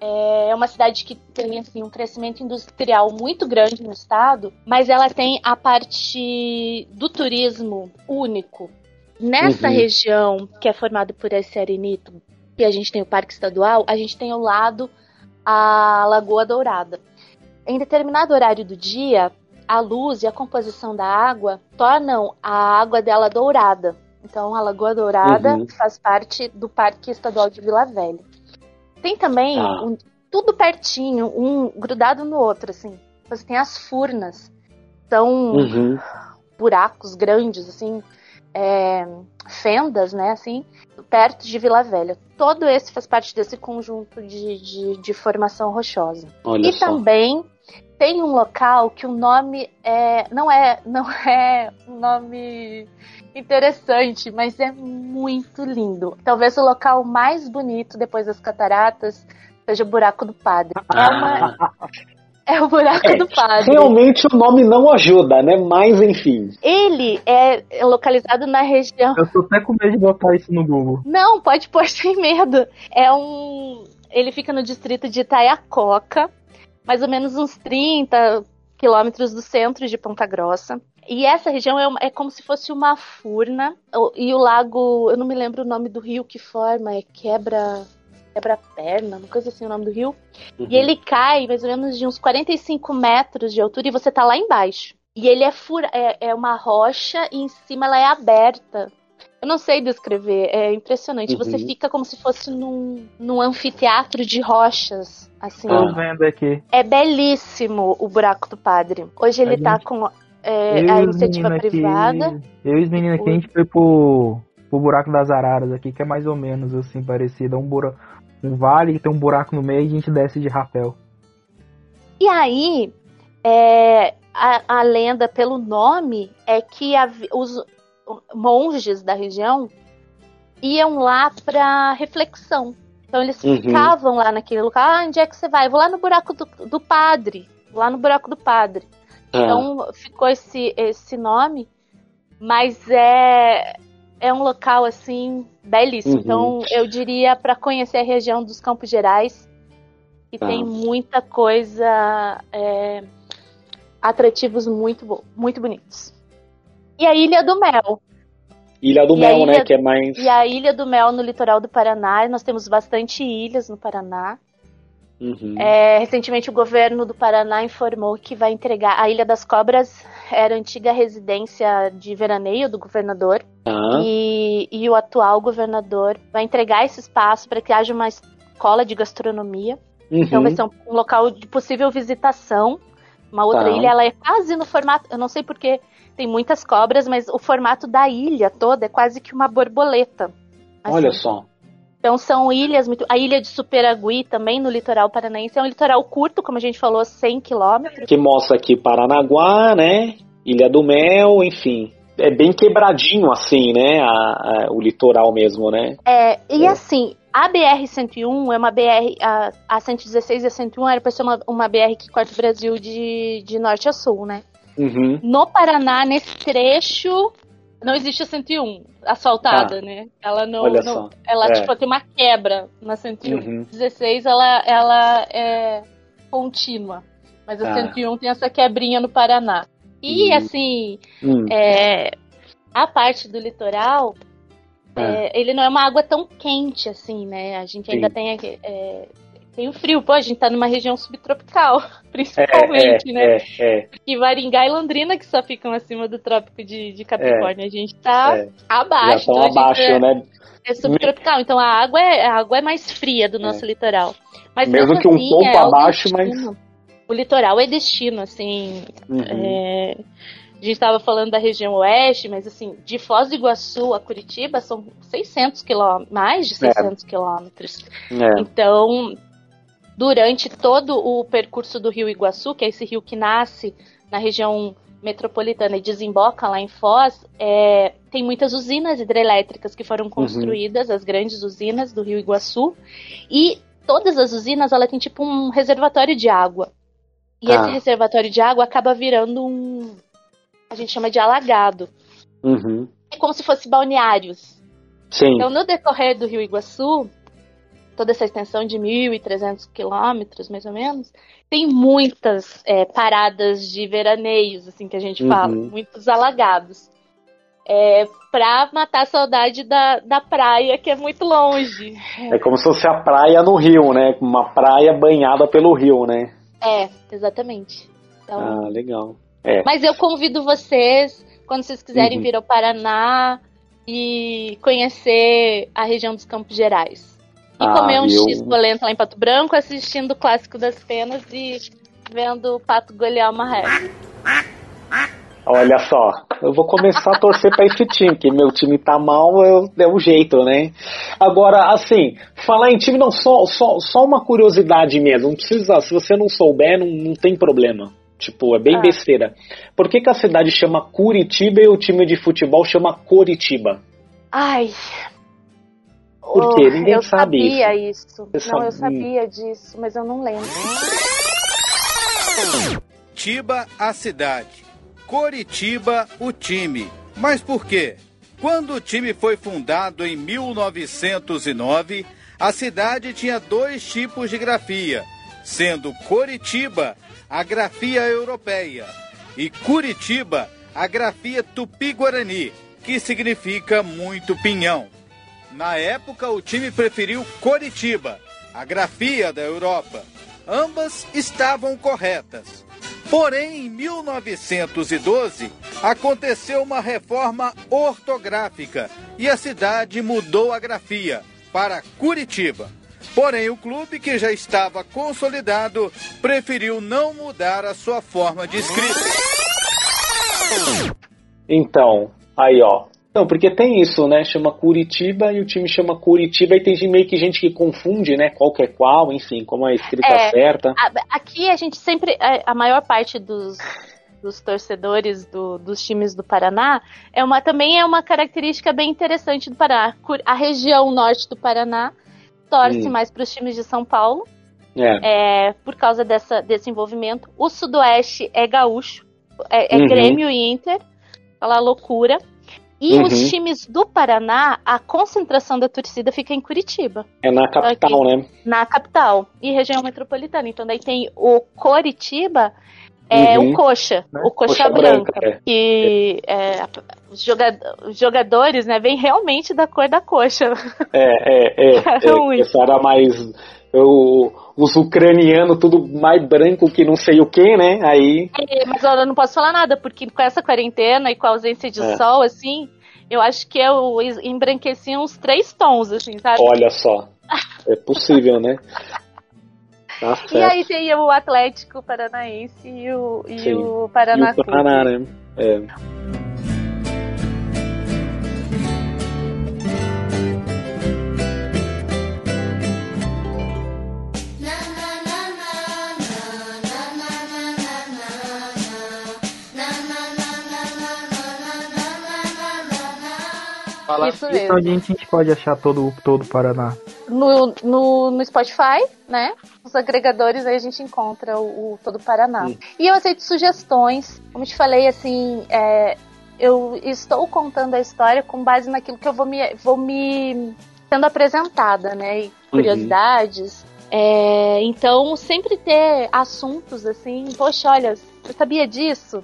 S4: é uma cidade que tem assim, um crescimento industrial muito grande no estado, mas ela tem a parte do turismo único. Nessa
S3: Uhum.
S4: região que é formada por esse arenito, que a gente tem o Parque Estadual, a gente tem ao lado a Lagoa Dourada. em determinado horário do dia, a luz e a composição da água tornam a água dela dourada. Então, a Lagoa Dourada
S3: Uhum.
S4: faz parte do Parque Estadual de Vila Velha. Tem também
S3: Ah.
S4: um- tudo pertinho, um grudado no outro, assim. Você tem as furnas. São
S3: Uhum.
S4: buracos grandes, assim, é, fendas, né, assim, perto de Vila Velha. Todo esse faz parte desse conjunto de, de, de formação rochosa.
S3: Olha
S4: e
S3: só.
S4: também tem um local que o nome é não é não é um nome interessante, mas é muito lindo. Talvez o local mais bonito depois das cataratas seja o Buraco do Padre. É, uma- é o Buraco
S3: É,
S4: do Padre.
S3: Realmente o nome não ajuda, né? Mas enfim.
S4: Ele é localizado na região.
S2: Eu tô até com medo de botar isso no Google.
S4: Não, pode pôr sem medo. É um. Ele fica no distrito de Itaiacoca, mais ou menos uns 30 quilômetros do centro de Ponta Grossa. E essa região é, uma- é como se fosse uma furna. E o lago, eu não me lembro o nome do rio que forma, é Quebra. Quebra-perna, uma coisa assim o nome do rio.
S3: Uhum.
S4: E ele cai mais ou menos de uns 45 metros de altura e você tá lá embaixo. E ele é, fura, é, é uma rocha e em cima ela é aberta. Eu não sei descrever, é impressionante.
S3: Uhum.
S4: Você fica como se fosse num, num anfiteatro de rochas, assim.
S2: Tô vendo aqui.
S4: É belíssimo o Buraco do Padre. Hoje ele
S2: A
S4: tá
S2: gente-
S4: com é, a iniciativa
S2: aqui-
S4: privada.
S2: Eu e os meninos aqui, a gente foi pro, pro buraco das araras aqui, que é mais ou menos assim, parecido. É um, bura, um vale que tem um buraco no meio e a gente desce de rapel.
S4: E aí, é, a, a lenda pelo nome é que havi- os monges da região iam lá para reflexão. Então eles
S3: Uhum.
S4: ficavam lá naquele lugar. Ah, onde é que você vai? Vou lá no buraco do, do padre. Vou Lá no buraco do padre.
S3: Ah,
S4: Então ficou esse, esse nome, mas é, é um local assim belíssimo.
S3: Uhum.
S4: Então eu diria para conhecer a região dos Campos Gerais, que
S3: Tá.
S4: tem muita coisa, é, atrativos muito, muito bonitos. E a Ilha do Mel.
S3: Ilha do
S4: E
S3: Mel, né?
S4: ilha-
S3: Que é mais.
S4: E a Ilha do Mel no litoral do Paraná. Nós temos bastante ilhas no Paraná.
S3: Uhum.
S4: É, recentemente, o governo do Paraná informou que vai entregar. A Ilha das Cobras era a antiga residência de veraneio do governador.
S3: Tá.
S4: E, e o atual governador vai entregar esse espaço para que haja uma escola de gastronomia. Então,
S3: Uhum.
S4: vai ser um, um local de possível visitação. Uma outra
S3: Tá.
S4: ilha, ela é quase no formato. Eu não sei porque tem muitas cobras, mas o formato da ilha toda é quase que uma borboleta. assim.
S3: Olha só.
S4: Então são ilhas muito. A ilha de Superagui também no litoral paranaense é um litoral curto, como a gente falou, 100 quilômetros.
S3: Que mostra aqui Paranaguá, né? Ilha do Mel, enfim. É bem quebradinho assim, né? a- a- o litoral mesmo, né?
S4: É, e
S3: É.
S4: assim, a BR-101 é uma BR. A, a 116 e a 101 era para ser uma, uma BR que corta o Brasil de, de norte a sul, né?
S3: Uhum.
S4: No Paraná, nesse trecho, não existe a 101 asfaltada, né? Ela não. Não- ela,
S3: É.
S4: tipo, tem uma quebra na 101.
S3: Uhum.
S4: 16 ela, ela é contínua. Mas a
S3: Ah.
S4: 101 tem essa quebrinha no Paraná. E
S3: Hum.
S4: assim,
S3: Hum.
S4: é, a parte do litoral,
S3: É.
S4: é, ele não é uma água tão quente assim, né? A gente ainda
S3: Sim.
S4: tem aqui- é, tem o frio. Pô, a gente tá numa região subtropical,
S3: É,
S4: principalmente,
S3: é,
S4: né?
S3: é, é,
S4: E Maringá e Londrina que só ficam acima do trópico de, de Capricórnio. A gente tá
S3: é. Já
S4: abaixo.
S3: estão
S4: então
S3: abaixo,
S4: é-
S3: né?
S4: é subtropical, então a água é, a água é mais fria do nosso litoral. Mas
S3: Mesmo que um
S4: assim,
S3: pouco
S4: é
S3: abaixo,
S4: destino. O litoral é destino, assim.
S3: Uhum.
S4: é, A gente estava falando da região oeste, mas assim, de Foz do Iguaçu a Curitiba são 600 quilômetros, mais de 600 quilômetros.
S3: É.
S4: Então, durante todo o percurso do Rio Iguaçu, que é esse rio que nasce na região metropolitana e desemboca lá em Foz, é, tem muitas usinas hidrelétricas que foram construídas, as grandes usinas do Rio Iguaçu, e todas as usinas ela tem tipo um reservatório de água. E
S3: Ah.
S4: esse reservatório de água acaba virando um a gente chama de alagado.
S3: Uhum.
S4: É como se fosse balneários.
S3: Sim.
S4: Então, no decorrer do Rio Iguaçu, toda essa extensão de 1.300 quilômetros, mais ou menos, tem muitas é, paradas de veraneios, assim, que a gente
S3: Uhum.
S4: fala, muitos alagados. É, pra matar a saudade da, da praia, que é muito longe.
S3: É como se fosse a praia no rio, né? Uma praia banhada pelo rio, né?
S4: É, exatamente. Então,
S3: Ah, legal. É.
S4: Mas eu convido vocês, quando vocês quiserem
S3: Uhum.
S4: vir ao Paraná e conhecer a região dos Campos Gerais. E
S3: Ah,
S4: comer um
S3: eu-
S4: X polenta lá em Pato Branco, assistindo o Clássico das Penas e vendo o Pato golear uma régua.
S3: Olha só, eu vou começar a torcer pra esse time, que meu time tá mal, eu, é o jeito, né? Agora, assim, falar em time, não, só, só, só uma curiosidade mesmo, não precisa, se você não souber, não, não tem problema. Tipo, é bem
S4: Ah.
S3: besteira. Por que, que a cidade chama Curitiba e o time de futebol chama Coritiba?
S4: Ai.
S3: Por quê?
S4: Oh,
S3: Ninguém
S4: eu
S3: sabe
S4: sabia isso.
S3: Você
S4: Não, eu sabia disso, mas eu não lembro.
S9: Tiba, a cidade. Coritiba, o time. Mas por quê? Quando o time foi fundado em 1909, a cidade tinha dois tipos de grafia, sendo Coritiba a grafia europeia e Curitiba a grafia tupi-guarani, que significa muito pinhão. Na época, o time preferiu Coritiba, a grafia da Europa. Ambas estavam corretas. Porém, em 1912, aconteceu uma reforma ortográfica e a cidade mudou a grafia para Curitiba. Porém, o clube, que já estava consolidado, preferiu não mudar a sua forma de escrita.
S3: Então, aí ó. Não, porque tem isso, né? Chama Curitiba e o time chama Curitiba e tem meio que gente que confunde, né? Qual que é qual, enfim, como a escrita
S4: É,
S3: certa.
S4: a- Aqui a gente sempre. A, a maior parte dos, dos torcedores do- dos times do Paraná é uma, também é uma característica bem interessante do Paraná. A região norte do Paraná torce
S3: Hum.
S4: mais para os times de São Paulo,
S3: É.
S4: é, por causa dessa, desse envolvimento. O sudoeste é gaúcho, é, é
S3: Uhum.
S4: Grêmio e Inter, aquela loucura. E
S3: Uhum.
S4: os times do Paraná, a concentração da torcida fica em Curitiba
S3: É na capital,
S4: Aqui.
S3: né?
S4: na capital e região metropolitana. Então daí tem o Coritiba, é
S3: Uhum.
S4: o coxa,
S2: Né?
S4: o coxa,
S3: Coxa
S4: branca,
S3: branca, é.
S4: que é, os os jogadores, né, vêm realmente da cor da coxa.
S3: É, é, é. é
S4: Ruim.
S3: essa era mais. Eu, os ucranianos, tudo mais branco que não sei o que, né? Aí.
S4: É, Mas eu não posso falar nada porque com essa quarentena e com a ausência de
S3: É.
S4: sol, assim, eu acho que eu embranqueci uns três tons, assim, sabe?
S3: Olha só. É possível, né? Tá
S4: E aí tem o Atlético Paranaense e o, e
S3: Sim.
S4: o
S3: E
S4: Paraná
S3: o Paraná, né? É.
S2: Falar
S4: Isso mesmo.
S2: onde a gente pode achar todo, todo o Paraná?
S4: no, no, no Spotify, né? Os agregadores aí a gente encontra o, o todo o Paraná.
S3: Hum.
S4: E eu aceito sugestões. Como eu te falei, assim, é, eu estou contando a história com base naquilo que eu vou me, vou me sendo apresentada, né? E curiosidades. É, então, sempre ter assuntos assim, poxa, olha, você sabia disso?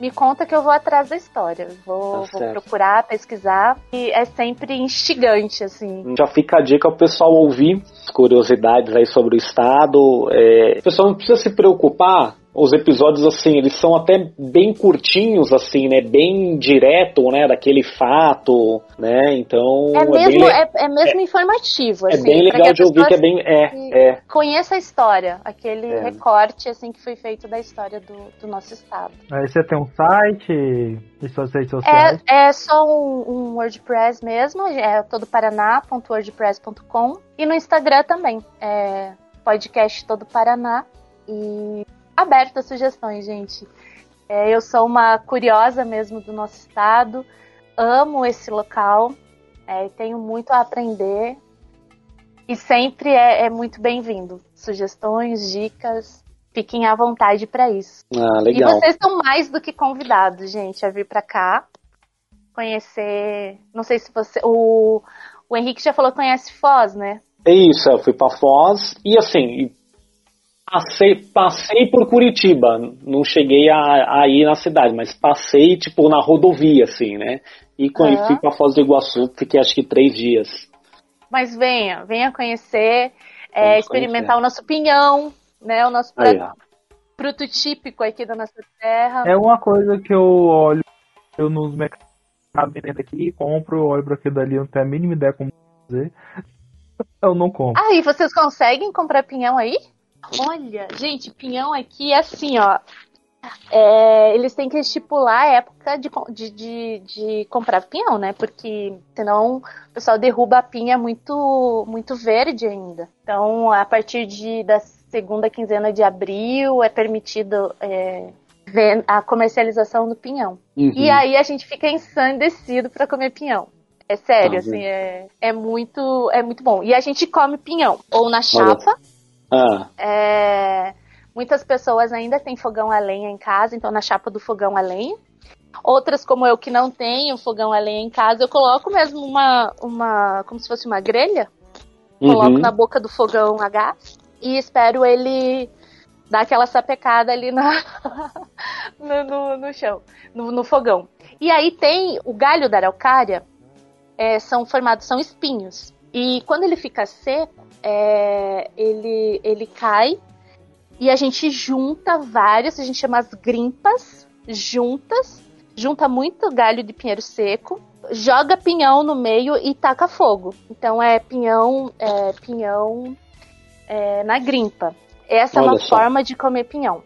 S4: Me conta que eu vou atrás da história. Vou,
S3: Tá
S4: vou procurar, pesquisar. E é sempre instigante, assim.
S3: Já fica a dica ao pessoal ouvir curiosidades aí sobre o estado. É, o pessoal não precisa se preocupar. Os episódios, assim, eles são até bem curtinhos, assim, né? Bem direto, né? Daquele fato, né? Então.
S4: É
S3: bem
S4: mesmo,
S3: le-
S4: é, é mesmo informativo,
S3: é
S4: assim.
S3: bem
S4: pra
S3: legal de ouvir que é bem. É, é.
S4: Conheça a história, aquele
S3: É.
S4: recorte, assim, que foi feito da história do, do nosso estado.
S2: Aí você tem um site e suas redes sociais.
S4: É, é só um, um WordPress mesmo, é todoparaná.wordpress.com e no Instagram também, é podcast Todo Paraná e aberto a sugestões, gente. É, eu sou uma curiosa mesmo do nosso estado, amo esse local, é, tenho muito a aprender e sempre é, é muito bem-vindo. Sugestões, dicas, fiquem à vontade para isso.
S3: Ah, legal.
S4: E vocês são mais do que convidados, gente, a vir pra cá, conhecer. Não sei se você. O, o Henrique já falou que conhece Foz, né?
S3: É isso, eu fui pra Foz e assim, passei, passei por Curitiba, não cheguei a, a ir na cidade, mas passei tipo na rodovia, assim, né? E quando
S4: Aham.
S3: fui pra Foz do Iguaçu, fiquei acho que três dias.
S4: Mas venha, venha conhecer, é, experimentar o nosso pinhão, né? O nosso
S3: Aí,
S4: prato, fruto típico aqui da nossa terra.
S2: É uma coisa que eu olho eu nos mercados aqui, compro, olho pra aquilo dali, eu não tenho a mínima ideia como fazer. Eu não compro.
S4: Ah, e vocês conseguem comprar pinhão aí? Olha, gente, pinhão aqui é assim, ó. É, eles têm que estipular a época de, de, de, de, comprar pinhão, né? Porque senão o pessoal derruba a pinha muito, muito verde ainda. Então, a partir de, da segunda quinzena de abril é permitido é, a comercialização do pinhão. Uhum. E aí a gente fica ensandecido para comer pinhão. É sério, ah, assim, é, é, muito, é muito bom. E a gente come pinhão, ou na chapa.
S3: Ah.
S4: É, muitas pessoas ainda têm fogão a lenha em casa, então na chapa do fogão a lenha. Outras, como eu, que não tenho fogão a lenha em casa, eu coloco mesmo uma, uma como se fosse uma grelha. Uhum. Coloco na boca do fogão a gás e espero ele dar aquela sapecada ali na, no, no, no, chão, no, no, fogão. E aí tem o galho da araucária, é, são formados, são espinhos. E quando ele fica seco, é, ele, ele cai e a gente junta vários, a gente chama as grimpas juntas, junta muito galho de pinheiro seco, joga pinhão no meio e taca fogo. Então é pinhão, é, pinhão é, na grimpa. Essa Olha é uma só. forma de comer pinhão.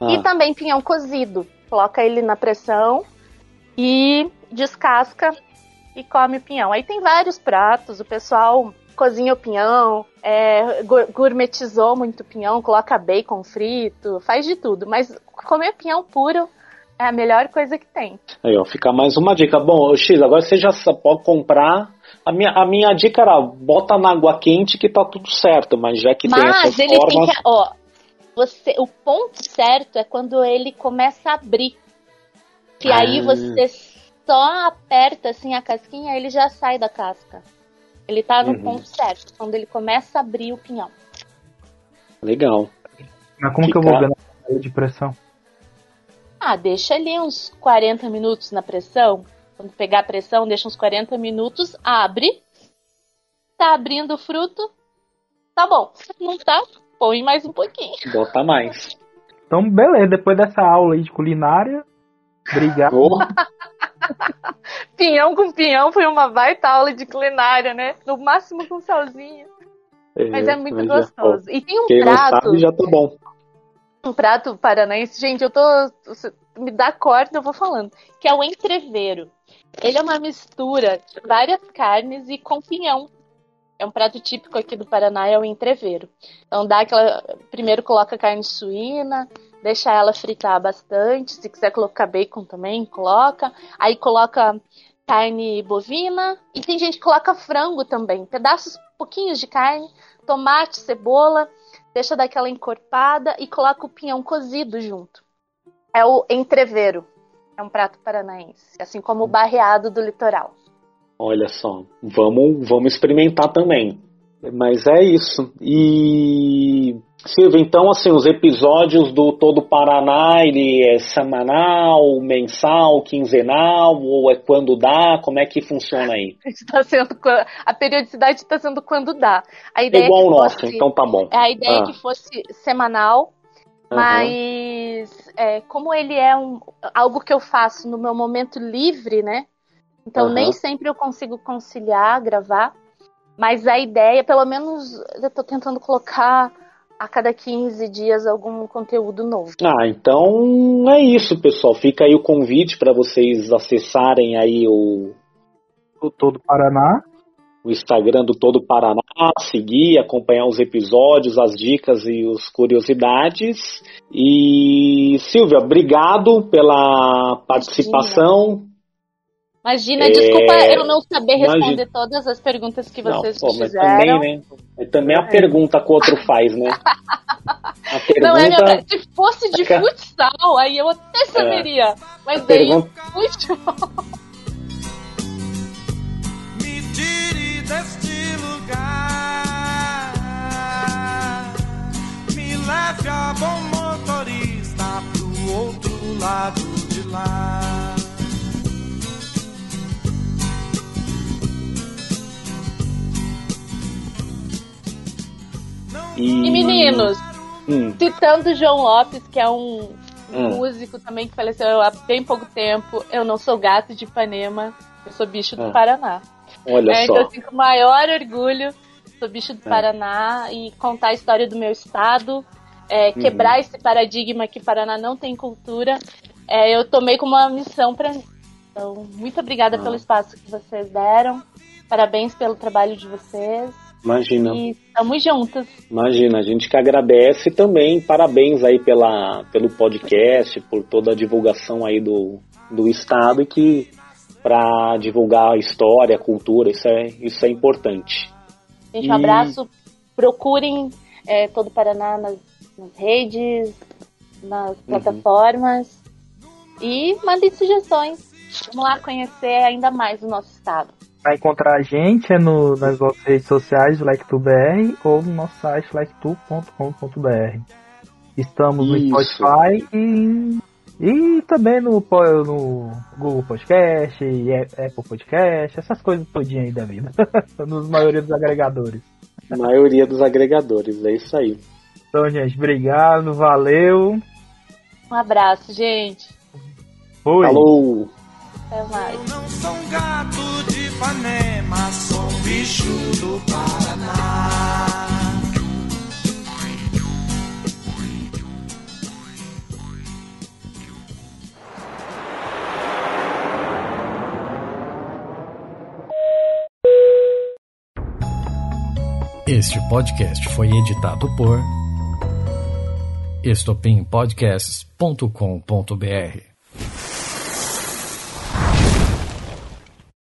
S4: Ah. E também pinhão cozido. Coloca ele na pressão e descasca e come o pinhão. Aí tem vários pratos, o pessoal cozinha o pinhão, é, gourmetizou muito o pinhão, coloca bacon frito, faz de tudo. Mas comer pinhão puro é a melhor coisa que tem.
S3: Aí, ó, fica mais uma dica. Bom, X, agora você já pode comprar a minha, a minha dica era bota na água quente que tá tudo certo, mas já que
S4: mas
S3: tem essas
S4: ele
S3: formas...
S4: Tem que, ó, você, o ponto certo é quando ele começa a abrir. Que ah. aí você só aperta assim a casquinha, ele já sai da casca. Ele tá no uhum. ponto certo, quando ele começa a abrir o pinhão.
S3: Legal.
S2: Mas como que, que eu vou ver na de pressão?
S4: Ah, deixa ali uns 40 minutos na pressão. Quando pegar a pressão, deixa uns 40 minutos, abre. Tá abrindo o fruto. Tá bom. Não tá? Põe mais um pouquinho.
S3: Bota mais.
S2: Então, beleza. Depois dessa aula aí de culinária, obrigado. Oh.
S4: pinhão com pinhão foi uma baita aula de culinária, né? No máximo com salzinho. É, mas é muito mas gostoso. Já, e tem um
S3: Quem
S4: prato.
S3: Sabe, já tá bom.
S4: Um prato paranaense. Gente, eu tô. Me dá corda, eu vou falando. Que é o entreveiro. Ele é uma mistura de várias carnes e com pinhão. É um prato típico aqui do Paraná, é o entreveiro. Então dá aquela. Primeiro coloca carne suína, deixa ela fritar bastante. Se quiser colocar bacon também, coloca. Aí coloca carne bovina. E tem gente que coloca frango também. Pedaços, pouquinhos de carne, tomate, cebola. Deixa daquela encorpada e coloca o pinhão cozido junto. É o entreveiro. É um prato paranaense, assim como o barreado do litoral.
S3: Olha só, vamos, vamos experimentar também. Mas é isso. E Silvia, então assim, os episódios do Todo Paraná, ele é semanal, mensal, quinzenal, ou é quando dá? Como é que funciona aí?
S4: Está sendo, a periodicidade está sendo quando dá. A
S3: ideia é igual é o nosso, fosse, então tá bom.
S4: A ideia ah. é que fosse semanal, mas é, como ele é um, algo que eu faço no meu momento livre, né? Então uhum. nem sempre eu consigo conciliar, gravar. Mas a ideia, pelo menos, eu tô tentando colocar a cada 15 dias algum conteúdo novo.
S3: Ah, então é isso, pessoal. Fica aí o convite para vocês acessarem aí o
S2: o Todo Paraná
S3: o Instagram do Todo Paraná, seguir, acompanhar os episódios, as dicas e as curiosidades. E Silvia, obrigado pela participação.
S4: Imagina, Imagina é... desculpa eu não saber responder Imagina. todas as perguntas que vocês não, pô, fizeram.
S3: Mas também, né? É também a pergunta que o outro faz, né?
S4: A pergunta... Não, é, se fosse de futsal, aí eu até saberia. É. Mas a daí pergunta... futebol. deste lugar. Me leve a bom motorista pro outro lado de lá. E, e meninos,
S3: Hum.
S4: Citando João Lopes, que é um
S3: Hum.
S4: músico também que faleceu há bem pouco tempo. Eu não sou gato de Ipanema, eu sou bicho do
S3: Ah.
S4: Paraná.
S3: Olha
S4: É,
S3: só.
S4: então, assim, com o maior orgulho, sou bicho do
S3: É.
S4: Paraná e contar a história do meu estado, é,
S3: Uhum.
S4: quebrar esse paradigma que Paraná não tem cultura. É, eu tomei como uma missão pra mim. Então, muito obrigada
S3: Ah.
S4: pelo espaço que vocês deram. Parabéns pelo trabalho de vocês.
S3: Imagina.
S4: E estamos juntas.
S3: Imagina, a gente que agradece também, parabéns aí pela, pelo podcast, por toda a divulgação aí do, do estado e que para divulgar a história, a cultura, isso é, isso é importante.
S4: Gente, um
S3: E-
S4: abraço. Procurem é, todo o Paraná nas, nas redes, nas plataformas. E mandem sugestões. Vamos lá conhecer ainda mais o nosso estado.
S2: Pra encontrar a gente é no, nas nossas redes sociais, LikeTuBR, ou no nosso site, liketu.com.br. Estamos no
S3: Isso.
S2: Spotify e, e também no, no Google Podcast, e Apple Podcast, essas coisas todinhas aí da vida. Nos maioria dos agregadores.
S3: A maioria dos agregadores, é isso aí.
S2: Então, gente, obrigado, valeu.
S4: Um abraço, gente.
S2: Fui.
S3: Falou!
S4: Até mais.
S8: Ipanema, sou bicho do Paraná.
S10: Este podcast foi editado por estopimpodcasts.com.br.